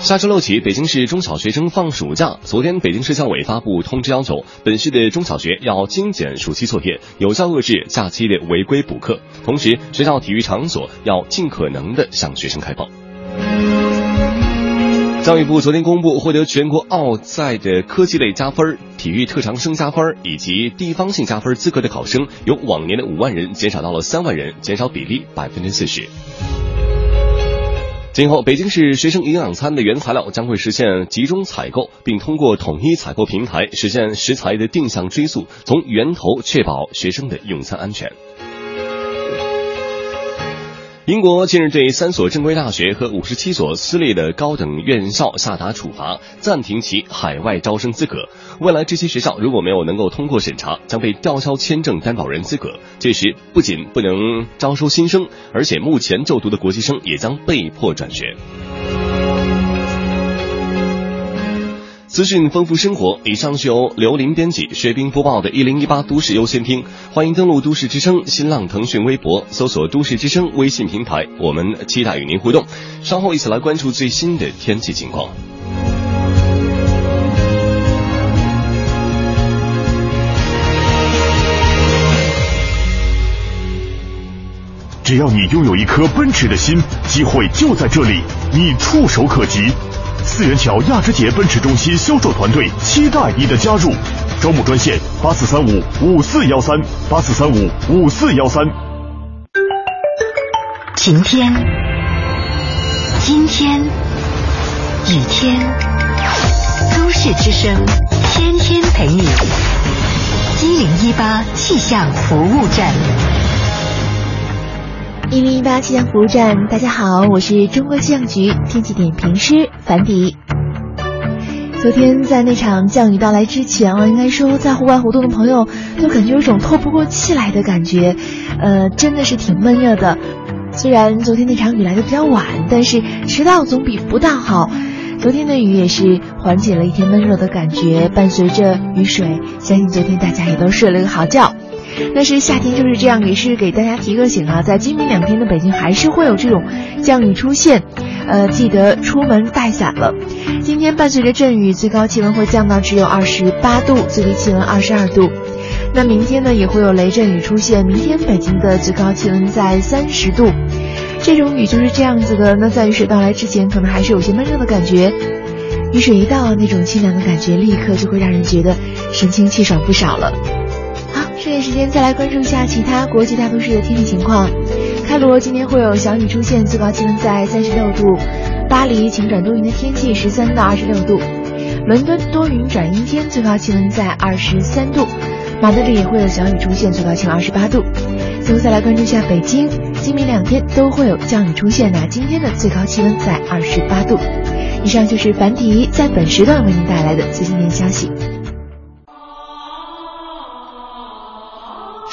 Speaker 2: 下周六起，北京市中小学生放暑假。昨天，北京市教委发布通知，要求本市的中小学要精简暑期作业，有效遏制假期的违规补课。同时，学校体育场所要尽可能的向学生开放。教育部昨天公布，获得全国奥赛的科技类加分、体育特长生加分以及地方性加分资格的考生，由往年的五万人减少到了三万人，减少比例百分之四十。今后，北京市学生营养餐的原材料将会实现集中采购，并通过统一采购平台实现食材的定向追溯，从源头确保学生的用餐安全。英国近日对三所正规大学和五十七所私立的高等院校下达处罚，暂停其海外招生资格。未来这些学校如果没有能够通过审查，将被吊销签证担保人资格。届时不仅不能招收新生，而且目前就读的国际生也将被迫转学。资讯丰富生活，以上是由刘林编辑、薛冰播报的《一零一八都市优先听》。欢迎登录都市之声、新浪、腾讯微博，搜索“都市之声”微信平台，我们期待与您互动。稍后一起来关注最新的天气情况。
Speaker 4: 只要你拥有一颗奔驰的心，机会就在这里，你触手可及。四元桥亚之杰奔驰中心销售团队期待你的加入，招募专线八四三五五四幺三八四三五五四幺三。
Speaker 11: 晴天，阴天，雨天，都市之声天天陪你。一零一八气象服务站。
Speaker 7: 一零一八气象服务站，大家好，我是中国气象局天气点评师樊迪。昨天在那场降雨到来之前啊，应该说在户外活动的朋友都感觉有种透不过气来的感觉，呃，真的是挺闷热的。虽然昨天那场雨来的比较晚，但是迟到总比不到好。昨天的雨也是缓解了一天闷热的感觉，伴随着雨水，相信昨天大家也都睡了个好觉。但是夏天就是这样，也是给大家提个醒啊，在今明两天的北京还是会有这种降雨出现，呃，记得出门带伞了。今天伴随着阵雨，最高气温会降到只有二十八度，最低气温二十二度。那明天呢，也会有雷阵雨出现，明天北京的最高气温在三十度。这种雨就是这样子的，那在雨水到来之前，可能还是有些闷热的感觉。雨水一到，那种清凉的感觉立刻就会让人觉得神清气爽不少了。这点时间再来关注一下其他国际大都市的天气情况。开罗今天会有小雨出现，最高气温在三十六度；巴黎晴转多云的天气，十三到二十六度；伦敦多云转阴天，最高气温在二十三度；马德里也会有小雨出现，最高气温二十八度。最后再来关注一下北京，今明两天都会有降雨出现，那今天的最高气温在二十八度。以上就是樊迪在本时段为您带来的最新天消息。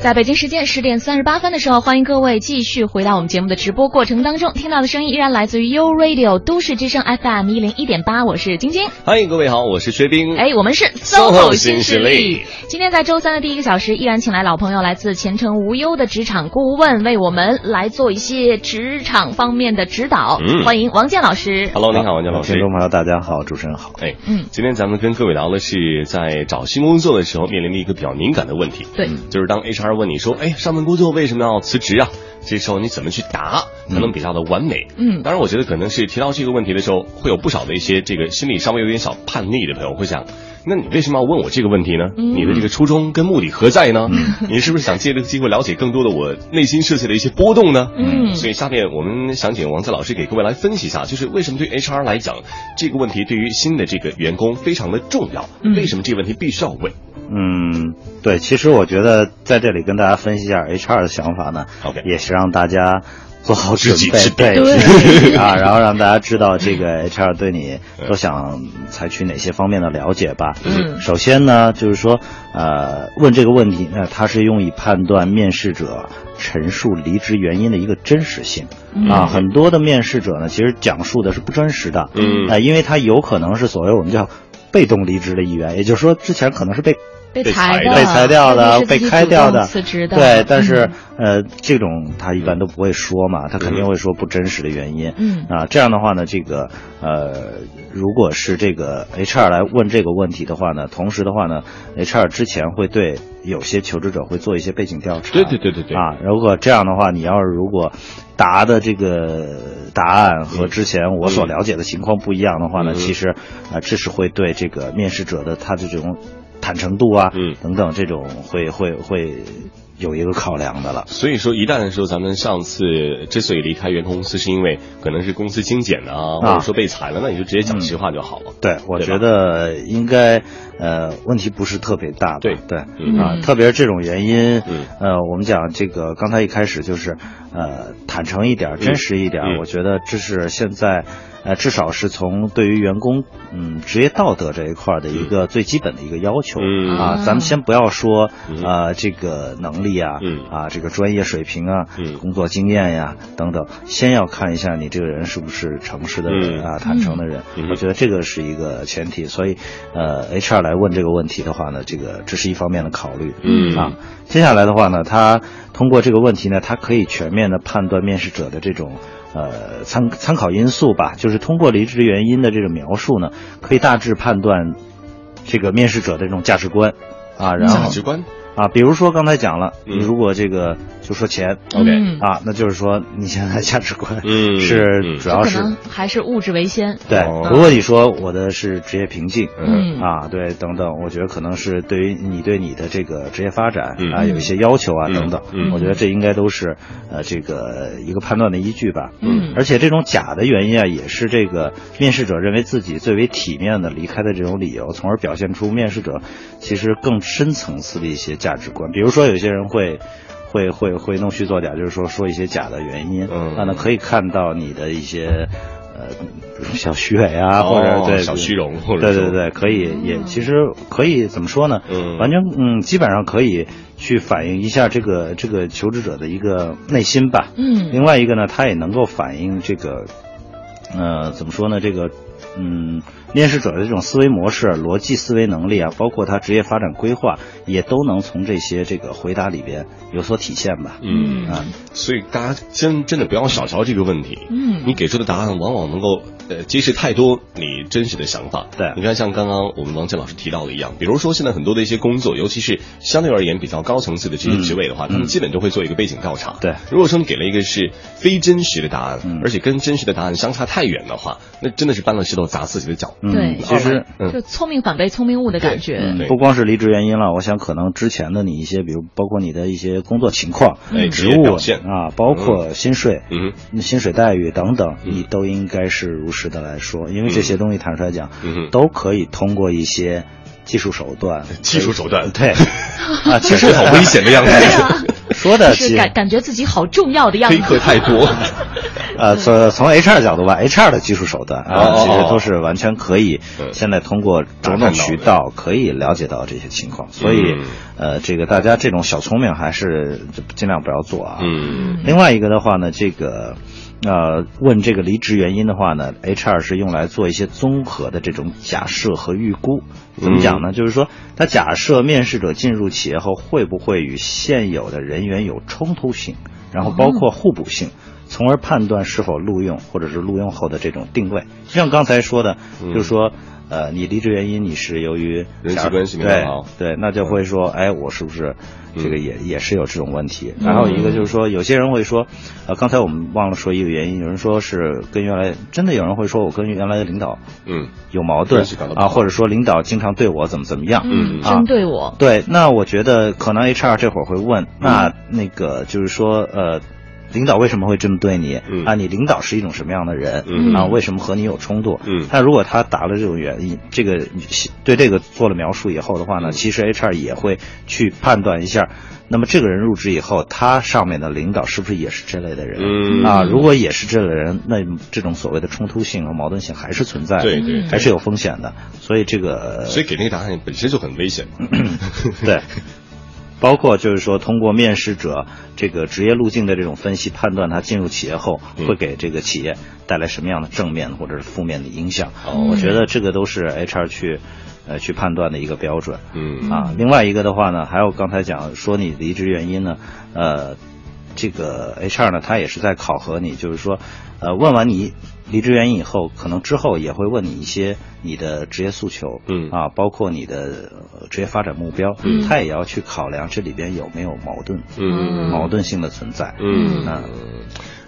Speaker 1: 在北京时间十点三十八分的时候，欢迎各位继续回到我们节目的直播过程当中，听到的声音依然来自于 U Radio 都市之声 FM 一零一点八，我是晶晶。
Speaker 2: 欢迎各位好，我是薛冰。
Speaker 1: 哎，我们是
Speaker 2: SOHO 新势力。
Speaker 1: 今天在周三的第一个小时，依然请来老朋友，来自前程无忧的职场顾问，为我们来做一些职场方面的指导。
Speaker 2: 嗯，
Speaker 1: 欢迎王健老师。
Speaker 2: Hello，你好，王健老师。
Speaker 3: 听众朋友，大家好，主持人好。
Speaker 2: 哎，
Speaker 1: 嗯，
Speaker 2: 今天咱们跟各位聊的是在找新工作的时候面临的一个比较敏感的问题。
Speaker 1: 对，
Speaker 2: 就是当 HR 问你说，哎，上份工作为什么要辞职啊？这时候你怎么去答才能比较的完美？
Speaker 1: 嗯，
Speaker 2: 当然，我觉得可能是提到这个问题的时候，会有不少的一些这个心里稍微有点小叛逆的朋友会想，那你为什么要问我这个问题呢？
Speaker 1: 嗯、
Speaker 2: 你的这个初衷跟目的何在呢？你是不是想借这个机会了解更多的我内心设计的一些波动呢？
Speaker 1: 嗯，
Speaker 2: 所以下面我们想请王泽老师给各位来分析一下，就是为什么对 HR 来讲这个问题对于新的这个员工非常的重要？
Speaker 1: 嗯、
Speaker 2: 为什么这个问题必须要问？
Speaker 3: 嗯，对，其实我觉得在这里跟大家分析一下 HR 的想法呢
Speaker 2: OK
Speaker 3: 也是让大家做好准备，
Speaker 2: 知己知彼 [laughs]
Speaker 3: 对。啊，然后让大家知道这个 HR 对你都想采取哪些方面的了解吧。
Speaker 1: 嗯，
Speaker 3: 首先呢，就是说，呃，问这个问题呢，它是用以判断面试者陈述离职原因的一个真实性、
Speaker 1: 嗯、
Speaker 3: 啊。很多的面试者呢，其实讲述的是不真实的，
Speaker 2: 嗯，
Speaker 3: 呃，因为他有可能是所谓我们叫被动离职的一员，也就是说之前可能是被。
Speaker 1: 被
Speaker 2: 裁
Speaker 1: 的、
Speaker 3: 被裁掉的、被开掉的、
Speaker 1: 辞职的，
Speaker 3: 对，但是、嗯、呃，这种他一般都不会说嘛，他肯定会说不真实的原因。
Speaker 1: 嗯
Speaker 3: 啊，这样的话呢，这个呃，如果是这个 HR 来问这个问题的话呢，同时的话呢，HR 之前会对有些求职者会做一些背景调查。
Speaker 2: 对对对对对。
Speaker 3: 啊，如果这样的话，你要是如果答的这个答案和之前我所了解的情况不一样的话呢，
Speaker 2: 嗯、
Speaker 3: 其实啊、呃，这是会对这个面试者的他的这种。坦诚度啊，
Speaker 2: 嗯，
Speaker 3: 等等，这种会会会有一个考量的了。
Speaker 2: 所以说，一旦说咱们上次之所以离开原公司，是因为可能是公司精简啊，或者说被裁了，那你就直接讲实话就好了。
Speaker 3: 嗯、对，我觉得应该呃问题不是特别大。
Speaker 2: 对。
Speaker 3: 对、
Speaker 1: 嗯、
Speaker 3: 啊，特别是这种原因，
Speaker 2: 嗯。
Speaker 3: 呃，我们讲这个刚才一开始就是呃坦诚一点，真实一点，
Speaker 2: 嗯、
Speaker 3: 我觉得这是现在。呃，至少是从对于员工嗯职业道德这一块的一个最基本的一个要求、
Speaker 2: 嗯、
Speaker 3: 啊，咱们先不要说
Speaker 2: 啊
Speaker 3: 呃这个能力啊，
Speaker 2: 嗯。
Speaker 3: 啊这个专业水平啊，
Speaker 2: 嗯。
Speaker 3: 工作经验呀等等，先要看一下你这个人是不是诚实的人、
Speaker 2: 嗯、
Speaker 3: 啊，坦诚的人、
Speaker 2: 嗯，
Speaker 3: 我觉得这个是一个前提，所以呃 HR 来问这个问题的话呢，这个这是一方面的考虑，
Speaker 2: 嗯。
Speaker 3: 啊，接下来的话呢，他通过这个问题呢，他可以全面的判断面试者的这种。呃，参参考因素吧，就是通过离职原因的这种描述呢，可以大致判断这个面试者的这种价值观。啊，然后
Speaker 2: 价值观？
Speaker 3: 啊，比如说刚才讲了，
Speaker 2: 嗯。
Speaker 3: 你如果这个就说钱
Speaker 2: ，OK
Speaker 3: 啊，那就是说你现在价值观
Speaker 2: 嗯
Speaker 3: 是主要是
Speaker 1: 还是物质为先。
Speaker 3: 对，
Speaker 2: 哦
Speaker 3: 如果你说我的是职业瓶颈，
Speaker 1: 嗯。
Speaker 3: 啊，对，等等，我觉得可能是对于你对你的这个职业发展
Speaker 2: 嗯
Speaker 3: 啊有一些要求啊，
Speaker 2: 嗯
Speaker 3: 等等，
Speaker 2: 嗯
Speaker 3: 我觉得这应该都是呃这个一个判断的依据吧。
Speaker 1: 嗯。
Speaker 3: 而且这种假的原因啊，也是这个面试者认为自己最为体面的离开的这种理由，从而表现出面试者其实更深层次的一些价值观。比如说，有些人会。会会会弄虚作假，就是说说一些假的原因，
Speaker 2: 嗯，
Speaker 3: 那呢可以看到你的一些呃小虚伪啊，
Speaker 2: 哦、
Speaker 3: 或者对
Speaker 2: 小虚荣，或者
Speaker 3: 对对对，可以也其实可以怎么说呢？
Speaker 2: 嗯，
Speaker 3: 完全嗯，基本上可以去反映一下这个这个求职者的一个内心吧。
Speaker 1: 嗯，
Speaker 3: 另外一个呢，他也能够反映这个呃怎么说呢？这个嗯。面试者的这种思维模式、逻辑思维能力啊，包括他职业发展规划，也都能从这些这个回答里边有所体现吧。
Speaker 2: 嗯
Speaker 3: 啊，
Speaker 2: 所以大家真真的不要小瞧这个问题。
Speaker 1: 嗯，
Speaker 2: 你给出的答案往往能够呃揭示太多你真实的想法。
Speaker 3: 对，
Speaker 2: 你看像刚刚我们王健老师提到的一样，比如说现在很多的一些工作，尤其是相对而言比较高层次的这些职位的话，
Speaker 3: 嗯、
Speaker 2: 他们基本都会做一个背景调查。
Speaker 3: 对，
Speaker 2: 如果说你给了一个是非真实的答案，
Speaker 3: 嗯、
Speaker 2: 而且跟真实的答案相差太远的话，那真的是搬了石头砸自己的脚。
Speaker 1: 对，
Speaker 3: 其实。
Speaker 1: 就聪明反被聪明误的感觉，
Speaker 3: 不光是离职原因了，我想可能之前的你一些，比如包括你的一些工作情况、
Speaker 2: 嗯、
Speaker 3: 职务
Speaker 2: 表现
Speaker 3: 啊，包括薪水、
Speaker 2: 嗯，
Speaker 3: 薪水待遇等等，
Speaker 2: 嗯、
Speaker 3: 你都应该是如实的来说，因为这些东西坦率来讲，
Speaker 2: 嗯，
Speaker 3: 都可以通过一些技术手段，[laughs]
Speaker 2: 技术手段，
Speaker 3: 对 [laughs] 啊，其实
Speaker 2: 好危险的样子。
Speaker 3: 说的
Speaker 1: 是感感觉自己好重要的样
Speaker 2: 子。黑客太多。
Speaker 3: 呃，[laughs] 从从 HR 角度吧，HR 的技术手段啊，其实都是完全可以，现在通过种种渠道可以了解到这些情况。所以，呃，这个大家这种小聪明还是尽量不要做啊。
Speaker 2: 嗯。
Speaker 3: 另外一个的话呢，这个。呃，问这个离职原因的话呢，HR 是用来做一些综合的这种假设和预估。怎么讲呢？就是说，他假设面试者进入企业后会不会与现有的人员有冲突性，然后包括互补性，从而判断是否录用或者是录用后的这种定位。就像刚才说的，就是说。呃，你离职原因你是由于
Speaker 2: 人际关系没
Speaker 3: 好，对，那就会说，哎，我是不是这个也也是有这种问题？然后一个就是说，有些人会说，呃，刚才我们忘了说一个原因，有人说是跟原来真的有人会说我跟原来的领导
Speaker 2: 嗯。
Speaker 3: 有矛盾啊，或者说领导经常对我怎么怎么样，
Speaker 1: 嗯，针对我，
Speaker 3: 对，那我觉得可能 HR 这会儿会问，那那个就是说呃。领导为什么会这么对你？啊，你领导是一种什么样的人？啊，为什么和你有冲突？
Speaker 2: 嗯，
Speaker 3: 那如果他答了这种原因，这个对这个做了描述以后的话呢，其实 HR 也会去判断一下，那么这个人入职以后，他上面的领导是不是也是这类的人？
Speaker 2: 嗯，
Speaker 3: 啊，如果也是这类人，那这种所谓的冲突性和矛盾性还是存在，
Speaker 2: 对对，
Speaker 3: 还是有风险的。所以这个，
Speaker 2: 所以给那个答案本身就很危险。[laughs] [laughs]
Speaker 3: 对。包括就是说，通过面试者这个职业路径的这种分析判断，他进入企业后会给这个企业带来什么样的正面或者是负面的影响？我觉得这个都是 HR 去呃去判断的一个标准。
Speaker 2: 嗯
Speaker 3: 啊，另外一个的话呢，还有刚才讲说你离职原因呢，呃，这个 HR 呢，他也是在考核你，就是说，呃，问完你。离职原因以后，可能之后也会问你一些你的职业诉求，
Speaker 2: 嗯。
Speaker 3: 啊，包括你的职业发展目标，
Speaker 2: 嗯，
Speaker 3: 他也要去考量这里边有没有矛盾，
Speaker 2: 嗯，
Speaker 3: 矛盾性的存在，
Speaker 2: 嗯。
Speaker 3: 啊。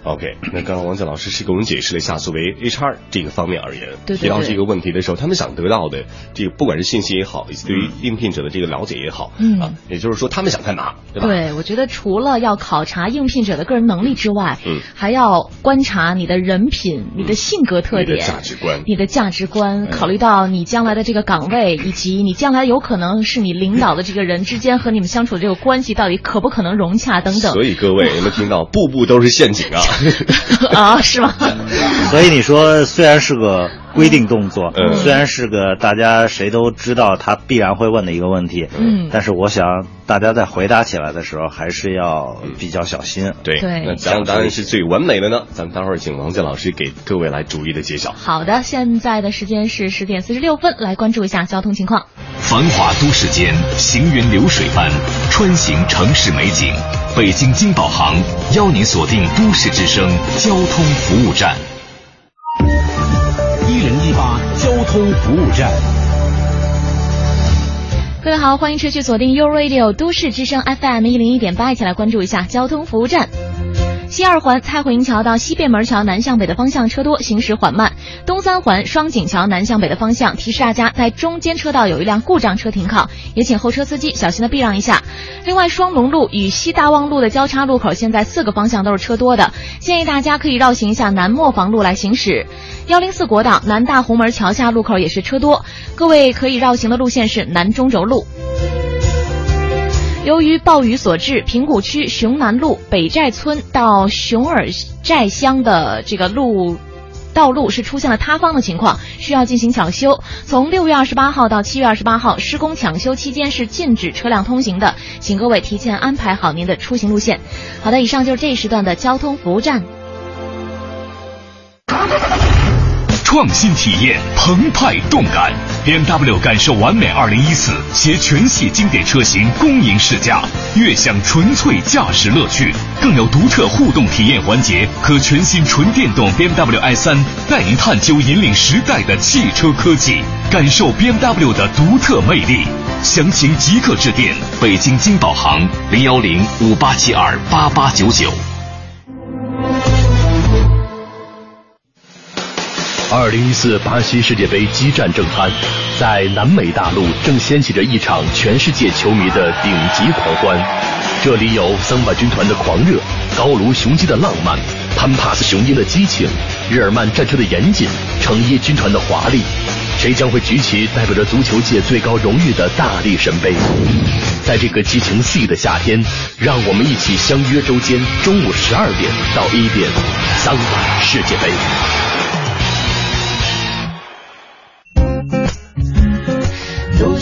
Speaker 2: OK，那刚刚王健老师是给我们解释了一下，作为 HR 这个方面而言，
Speaker 1: 提
Speaker 2: 到这个问题的时候，他们想得到的这个不管是信息也好，以及对于应聘者的这个了解也好，
Speaker 1: 嗯
Speaker 2: 啊，也就是说他们想干嘛，对吧？
Speaker 1: 对，我觉得除了要考察应聘者的个人能力之外，
Speaker 2: 嗯，
Speaker 1: 还要观察你的人品、你的性格特点、
Speaker 2: 价值观、
Speaker 1: 你的价值观，考虑到你将来的这个岗位，以及你将来有可能是你领导的这个人之间和你们相处的这个关系到底可不可能融洽等等。
Speaker 2: 所以各位有没有听到，步步都是陷阱啊！[laughs]
Speaker 1: 啊，是吗？[laughs]
Speaker 3: 所以你说，虽然是个规定动作，虽然是个大家谁都知道他必然会问的一个问题，
Speaker 1: 嗯，
Speaker 3: 但是我想大家在回答起来的时候，还是要比较小心。
Speaker 2: 对，那怎样答案是最完美的呢？咱们待会儿请王健老师给各位来逐一的揭晓。
Speaker 1: 好的，现在的时间是十点四十六分，来关注一下交通情况。
Speaker 4: 繁华都市间，行云流水般穿行城市美景。北京金宝行邀您锁定都市之声交通服务站，
Speaker 5: 一零一八交通服务站。
Speaker 1: 各位好，欢迎持续锁定 u Radio 都市之声 FM 一零一点八，一起来关注一下交通服务站。西二环蔡慧营桥到西便门桥南向北的方向车多，行驶缓慢。东三环双井桥南向北的方向，提示大家在中间车道有一辆故障车停靠，也请后车司机小心的避让一下。另外，双龙路与西大望路的交叉路口，现在四个方向都是车多的，建议大家可以绕行一下南磨坊路来行驶。幺零四国道南大红门桥下路口也是车多，各位可以绕行的路线是南中轴路。由于暴雨所致，平谷区熊南路北寨村到熊耳寨乡的这个路道路是出现了塌方的情况，需要进行抢修。从六月二十八号到七月二十八号，施工抢修期间是禁止车辆通行的，请各位提前安排好您的出行路线。好的，以上就是这一时段的交通服务站。
Speaker 4: 创新体验，澎湃动感，BMW 感受完美2014携全系经典车型恭迎试驾，悦享纯粹驾驶乐趣，更有独特互动体验环节和全新纯电动 BMW i3 带您探究引领时代的汽车科技，感受 BMW 的独特魅力。详情即刻致电北京金宝行零幺零五八七二八八九九。
Speaker 5: 二零一四巴西世界杯激战正酣，在南美大陆正掀起着一场全世界球迷的顶级狂欢。这里有桑巴军团的狂热，高卢雄鸡的浪漫，潘帕斯雄鹰的激情，日耳曼战车的严谨，成衣军团的华丽。谁将会举起代表着足球界最高荣誉的大力神杯？在这个激情四溢的夏天，让我们一起相约周间中午十二点到一点，桑巴世界杯。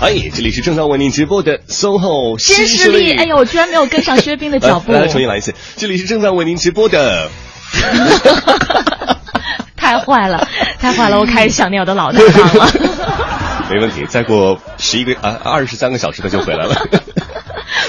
Speaker 2: 哎，这里是正在为您直播的 SOHO
Speaker 1: 新势力。哎呦，我居然没有跟上薛冰的脚步。[laughs]
Speaker 2: 来，重新来一次。这里是正在为您直播的。[laughs]
Speaker 1: 太坏了，太坏了！我开始想念我的老搭档了。[laughs]
Speaker 2: 没问题，再过十一个啊二十三个小时他就回来了。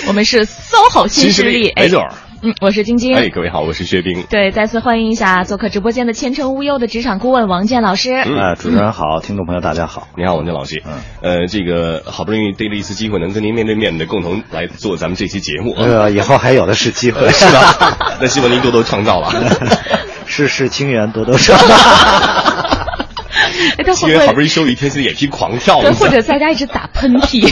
Speaker 1: 我们是 SOHO 新势力，
Speaker 2: 没错。
Speaker 1: 嗯，我是晶晶。
Speaker 2: 哎，各位好，我是薛冰。
Speaker 1: 对，再次欢迎一下做客直播间的前程无忧的职场顾问王健老师。
Speaker 3: 啊，主持人好，听众朋友大家好，
Speaker 2: 你好，王健老师。嗯，呃，这个好不容易逮了一次机会，能跟您面对面的共同来做咱们这期节目。
Speaker 3: 呃，以后还有的是机会，[laughs]
Speaker 2: 是吧？[laughs] 那希望您多多创造了。[laughs]
Speaker 3: 世事清源，多多少。
Speaker 1: 哎，[laughs] 他
Speaker 2: 会不会好不容易休一天，现在眼皮狂跳？[laughs]
Speaker 1: 或者在家一直打喷嚏？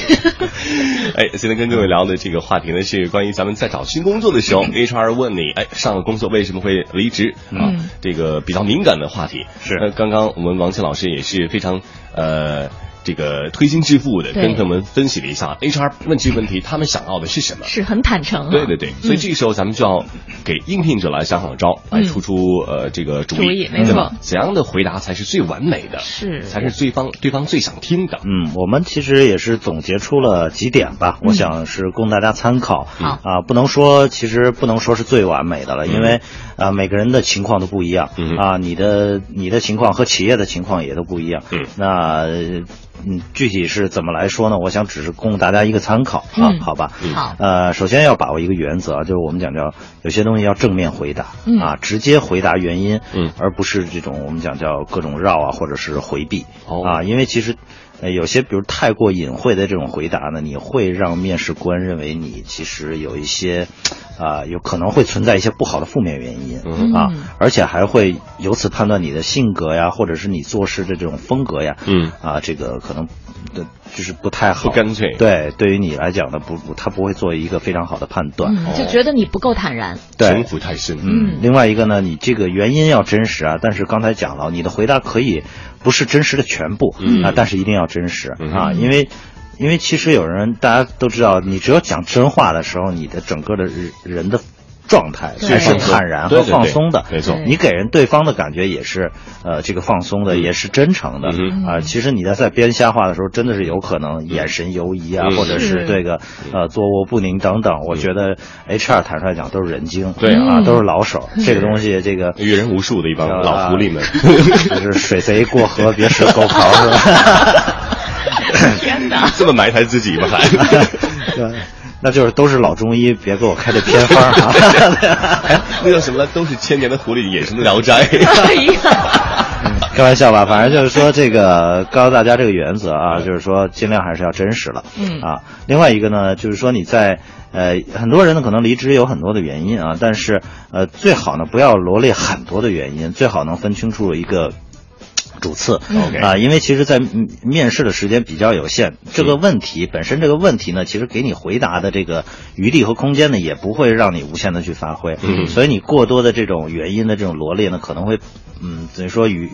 Speaker 1: [laughs]
Speaker 2: 哎，现在跟各位聊的这个话题呢，是关于咱们在找新工作的时候，HR 问你，哎，上个工作为什么会离职啊？这个比较敏感的话题。
Speaker 3: 是。
Speaker 2: 那刚刚我们王青老师也是非常呃。这个推心置腹的跟他们分析了一下，HR 问这个问题，他们想要的是什么？
Speaker 1: 是很坦诚。
Speaker 2: 对对对，所以这个时候咱们就要给应聘者来想好招，来出出呃这个主
Speaker 1: 意，没错。
Speaker 2: 怎样的回答才是最完美的？
Speaker 1: 是，
Speaker 2: 才是对方对方最想听的。
Speaker 3: 嗯，我们其实也是总结出了几点吧，我想是供大家参考。
Speaker 1: 好
Speaker 3: 啊，不能说其实不能说是最完美的了，因为啊每个人的情况都不一样啊，你的你的情况和企业的情况也都不一样。
Speaker 2: 嗯，
Speaker 3: 那。嗯，具体是怎么来说呢？我想只是供大家一个参考啊，好吧？
Speaker 1: 好。
Speaker 3: 呃，首先要把握一个原则，就是我们讲叫有些东西要正面回答啊，直接回答原因，
Speaker 2: 嗯，
Speaker 3: 而不是这种我们讲叫各种绕啊，或者是回避
Speaker 2: 哦
Speaker 3: 啊，因为其实。呃，有些比如太过隐晦的这种回答呢，你会让面试官认为你其实有一些，啊，有可能会存在一些不好的负面原因啊，而且还会由此判断你的性格呀，或者是你做事的这种风格呀，
Speaker 2: 嗯，
Speaker 3: 啊，这个可能的就是不太好，
Speaker 2: 不干脆，
Speaker 3: 对，对于你来讲呢，不，他不会做一个非常好的判断，
Speaker 1: 就觉得你不够坦然，
Speaker 3: 对，
Speaker 2: 城府太深，
Speaker 3: 嗯，另外一个呢，你这个原因要真实啊，但是刚才讲了，你的回答可以。不是真实的全部啊，但是一定要真实啊，因为，因为其实有人大家都知道，你只有讲真话的时候，你的整个的人的状态是坦然和放松的，
Speaker 2: 没错，
Speaker 3: 你给人对方的感觉也是呃这个放松的，也是真诚的啊。其实你在在编瞎话的时候，真的是有可能眼神游移啊，或者是这个呃坐卧不宁等等。我觉得 HR 坦率讲都是人精，
Speaker 2: 对
Speaker 3: 啊，都是老手。这个东西，这个
Speaker 2: 阅人无数的一帮老狐狸们，[laughs]
Speaker 3: 就是水贼过河别使狗刨，是吧？[laughs]
Speaker 1: 天哪，[laughs]
Speaker 2: 这么埋汰自己吗？还？
Speaker 3: 那就是都是老中医，别给我开这偏方啊！[laughs]
Speaker 2: 那叫什么？都是千年的狐狸，也是聊斋。[laughs]
Speaker 3: 开玩笑吧，反正就是说这个告诉大家这个原则啊，就是说尽量还是要真实了。
Speaker 1: 嗯
Speaker 3: 啊，另外一个呢，就是说你在呃很多人呢可能离职有很多的原因啊，但是呃最好呢不要罗列很多的原因，最好能分清楚一个。主次。啊，因为其实，在面试的时间比较有限，这个问题本身这个问题呢，其实给你回答的这个余地和空间呢，也不会让你无限的去发挥，所以你过多的这种原因的这种罗列呢，可能会，嗯，等于说与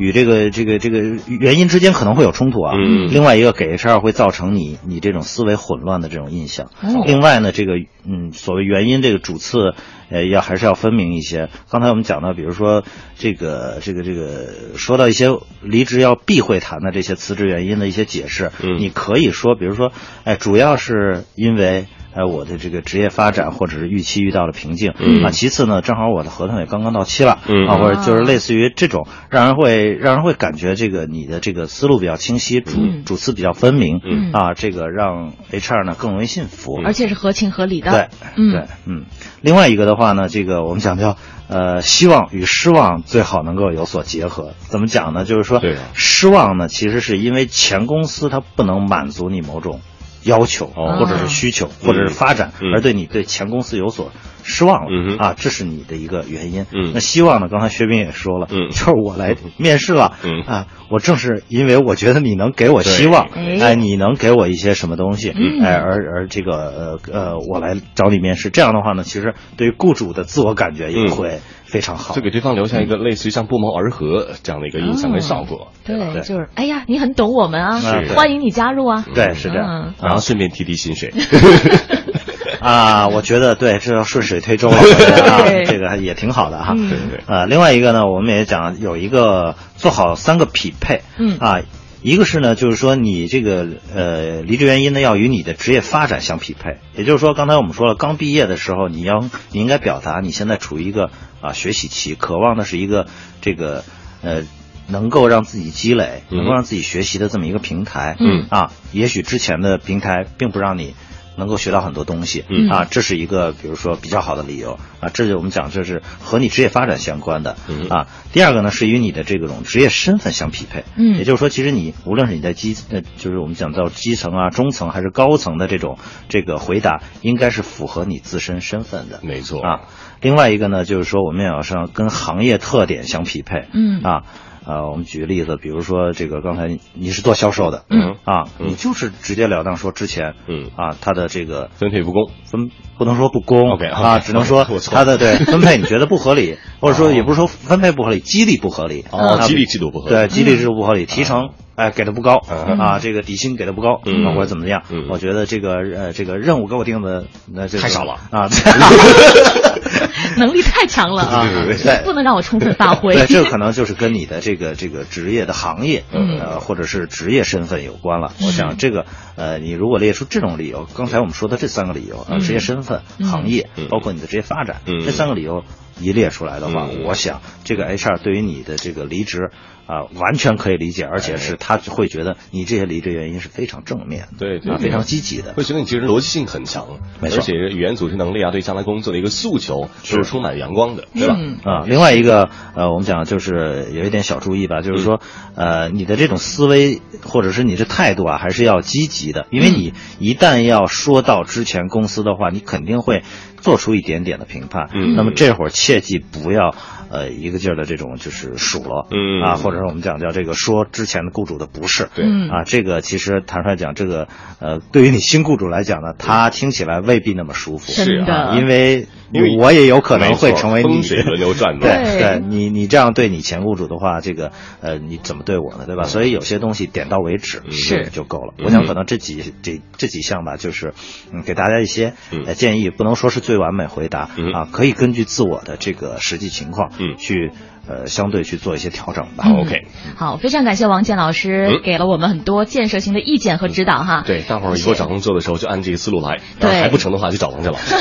Speaker 3: 与这个这个这个原因之间可能会有冲突啊。另外一个给 HR 会造成你你这种思维混乱的这种印象。另外呢，这个嗯，所谓原因这个主次。呃，要还是要分明一些。刚才我们讲到，比如说这个这个这个，说到一些离职要避讳谈的这些辞职原因的一些解释，
Speaker 2: 嗯，
Speaker 3: 你可以说，比如说，哎，主要是因为哎，我的这个职业发展或者是预期遇到了瓶颈
Speaker 2: 嗯
Speaker 3: 啊。其次呢，正好我的合同也刚刚到期了
Speaker 2: 嗯
Speaker 3: 啊，或者就是类似于这种，让人会让人会感觉这个你的这个思路比较清晰，主
Speaker 1: 嗯
Speaker 3: 主次比较分明
Speaker 1: 嗯
Speaker 3: 啊，这个让 HR 呢更容易信服，
Speaker 1: 而且是合情合理的。
Speaker 3: 对，
Speaker 1: 嗯
Speaker 3: 对，嗯。另外一个的话呢，这个我们讲叫呃，希望与失望最好能够有所结合。怎么讲呢？就是说，失望呢，其实是因为前公司它不能满足你某种要求，
Speaker 2: 哦。
Speaker 3: 或者是需求，或者是发展，
Speaker 2: 嗯。
Speaker 3: 而对你对前公司有所失望了、啊，这是你的一个原因。
Speaker 2: 嗯。
Speaker 3: 那希望呢？刚才薛斌也说了，
Speaker 2: 嗯。
Speaker 3: 就是我来面试了，
Speaker 2: 嗯。
Speaker 3: 啊，我正是因为我觉得你能给我希望，哎，你能给我一些什么东西，
Speaker 1: 嗯。
Speaker 3: 哎，而而这个呃呃，我来找你面试，这样的话呢，其实对于雇主的自我感觉也
Speaker 2: 嗯。
Speaker 3: 会非常好。
Speaker 2: 就给对方留下一个类似于像不谋而合这样的一个印象跟效果。
Speaker 1: 对，
Speaker 3: 对
Speaker 1: 就是哎呀，你很懂我们啊
Speaker 3: 是，
Speaker 1: 欢迎你加入啊。
Speaker 3: 对，是这样。
Speaker 1: 嗯
Speaker 2: 然后顺便提提薪水。[laughs]
Speaker 3: 啊，我觉得对，这要顺水推舟了，[laughs] 我觉得啊
Speaker 1: 对
Speaker 3: 这个也挺好的哈。
Speaker 1: 对
Speaker 2: 对对
Speaker 3: 呃，另外一个呢，我们也讲有一个做好三个匹配，
Speaker 1: 嗯
Speaker 3: 啊，一个是呢，就是说你这个呃离职原因呢要与你的职业发展相匹配，也就是说刚才我们说了，刚毕业的时候你要你应该表达你现在处于一个啊学习期，渴望的是一个这个呃。能够让自己积累，
Speaker 2: 嗯
Speaker 3: 能够让自己学习的这么一个平台，
Speaker 1: 嗯
Speaker 3: 啊，也许之前的平台并不让你能够学到很多东西，
Speaker 2: 嗯。
Speaker 3: 啊，这是一个比如说比较好的理由。啊，这就我们讲这是和你职业发展相关的，
Speaker 2: 嗯。
Speaker 3: 啊，第二个呢是与你的这种职业身份相匹配，
Speaker 1: 嗯。
Speaker 3: 也就是说，其实你无论是你在基呃，就是我们讲到基层啊、中层还是高层的这种这个回答，应该是符合你自身身份的，
Speaker 2: 没错。
Speaker 3: 啊。另外一个呢，就是说我们也要上跟行业特点相匹配，
Speaker 1: 嗯。
Speaker 3: 啊。呃，我们举个例子，比如说这个刚才你是做销售的，
Speaker 2: 嗯。
Speaker 3: 啊，
Speaker 2: 嗯。
Speaker 3: 你就是直截了当说之前，
Speaker 2: 嗯。
Speaker 3: 啊，他的这个
Speaker 2: 分配不公。
Speaker 3: 分不能说不公
Speaker 2: OK，
Speaker 3: 啊，只能说他的对 [laughs] 分配你觉得不合理，或者说也不是说分配不合理，激励不合理，啊
Speaker 2: 哦激励制度不合理。
Speaker 3: 对，激励制度不合理，提成哎给的不高
Speaker 2: 嗯。
Speaker 3: 啊，这个底薪给的不高
Speaker 2: 嗯。
Speaker 3: 啊或者怎么样
Speaker 2: 嗯，
Speaker 3: 我觉得这个呃这个任务给我定的那这个
Speaker 2: 太少了。
Speaker 3: 啊，[laughs]
Speaker 1: 能力太强了。
Speaker 3: 啊
Speaker 2: 对对对。
Speaker 3: 对。
Speaker 1: 不能让我充分发挥。
Speaker 3: 对，这个可能就是跟你的这个这个职业的行业，
Speaker 1: 嗯。
Speaker 3: 呃，或者是职业身份有关了。我想这个，呃，你如果列出这种理由，刚才我们说的这三个理由职业身份、
Speaker 1: 嗯。
Speaker 3: 行业
Speaker 2: 嗯，
Speaker 3: 包括你的职业发展，
Speaker 2: 嗯。
Speaker 3: 这三个理由一列出来的话，
Speaker 2: 嗯。
Speaker 3: 我想这个 HR 对于你的这个离职啊、完全可以理解，而且是他会觉得你这些离职原因是非常正面的，
Speaker 2: 对对
Speaker 3: 啊，非常积极的。
Speaker 2: 会觉得你其实逻辑性很强，
Speaker 3: 没错
Speaker 2: 而且语言组织能力啊，对将来工作的一个诉求都是充满阳光的，对吧？
Speaker 1: 嗯
Speaker 3: 啊，另外一个呃，我们讲就是有一点小注意吧，就是说，呃，你的这种思维或者是你的态度啊，还是要积极的，因为你一旦要说到之前公司的话，你肯定会做出一点点的评判。
Speaker 2: 嗯
Speaker 3: 那么这会儿切记不要呃一个劲儿的这种就是数落，
Speaker 2: 嗯。
Speaker 3: 啊，或者是我们讲叫这个说之前的雇主的不是，
Speaker 2: 对。
Speaker 1: 嗯。
Speaker 3: 啊，这个其实坦率讲，这个呃，对于你新雇主来讲呢，他听起来未必那么舒服，
Speaker 1: 是的。
Speaker 3: 啊因为
Speaker 2: 因为
Speaker 3: 我也有可能会成为你
Speaker 2: 风水轮流转的
Speaker 3: 对
Speaker 1: 对。
Speaker 3: 对，你你这样对你前雇主的话，这个呃，你怎么对我呢？对吧？所以有些东西点到为止
Speaker 1: 是。
Speaker 3: 就够了。
Speaker 2: 嗯。
Speaker 3: 我想可能这几这这几项吧，就是嗯，给大家一些建议，不能说是最完美回答
Speaker 2: 嗯。
Speaker 3: 啊，可以根据自我的这个实际情况
Speaker 2: 嗯。
Speaker 3: 去呃相对去做一些调整吧。
Speaker 1: 嗯
Speaker 2: OK
Speaker 1: 好，非常感谢王健老师
Speaker 2: 嗯
Speaker 1: 给了我们很多建设性的意见和指导哈。
Speaker 2: 对，大伙儿以后找工作的时候就按这个思路来，
Speaker 1: 对
Speaker 2: 还不成的话就找王健老师。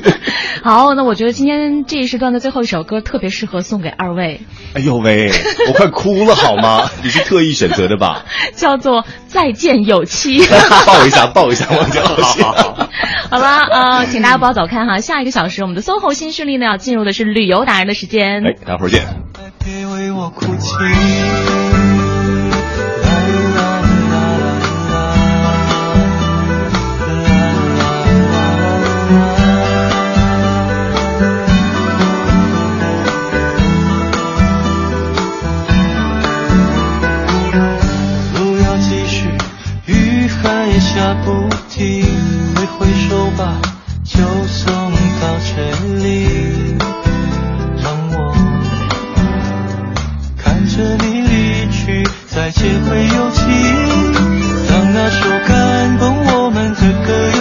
Speaker 2: [laughs]
Speaker 1: 好，那我觉得今天这一时段的最后一首歌特别适合送给二位，
Speaker 2: 哎呦喂，我快哭了好吗？[laughs] 你是特意选择的吧？[laughs]
Speaker 1: 叫做《再见有期》。
Speaker 2: 抱一下，抱一下王健老师。
Speaker 1: 好了，呃，请大家不要走开哈，下一个小时我们的 SOHO 新势力呢要进入的是旅游达人的时间。
Speaker 2: 哎，待会儿见。
Speaker 6: 别为我哭泣。路要继续，雨还下不停，挥挥手吧，就送到这里，着你离去再见会有期。当那首感动我们的歌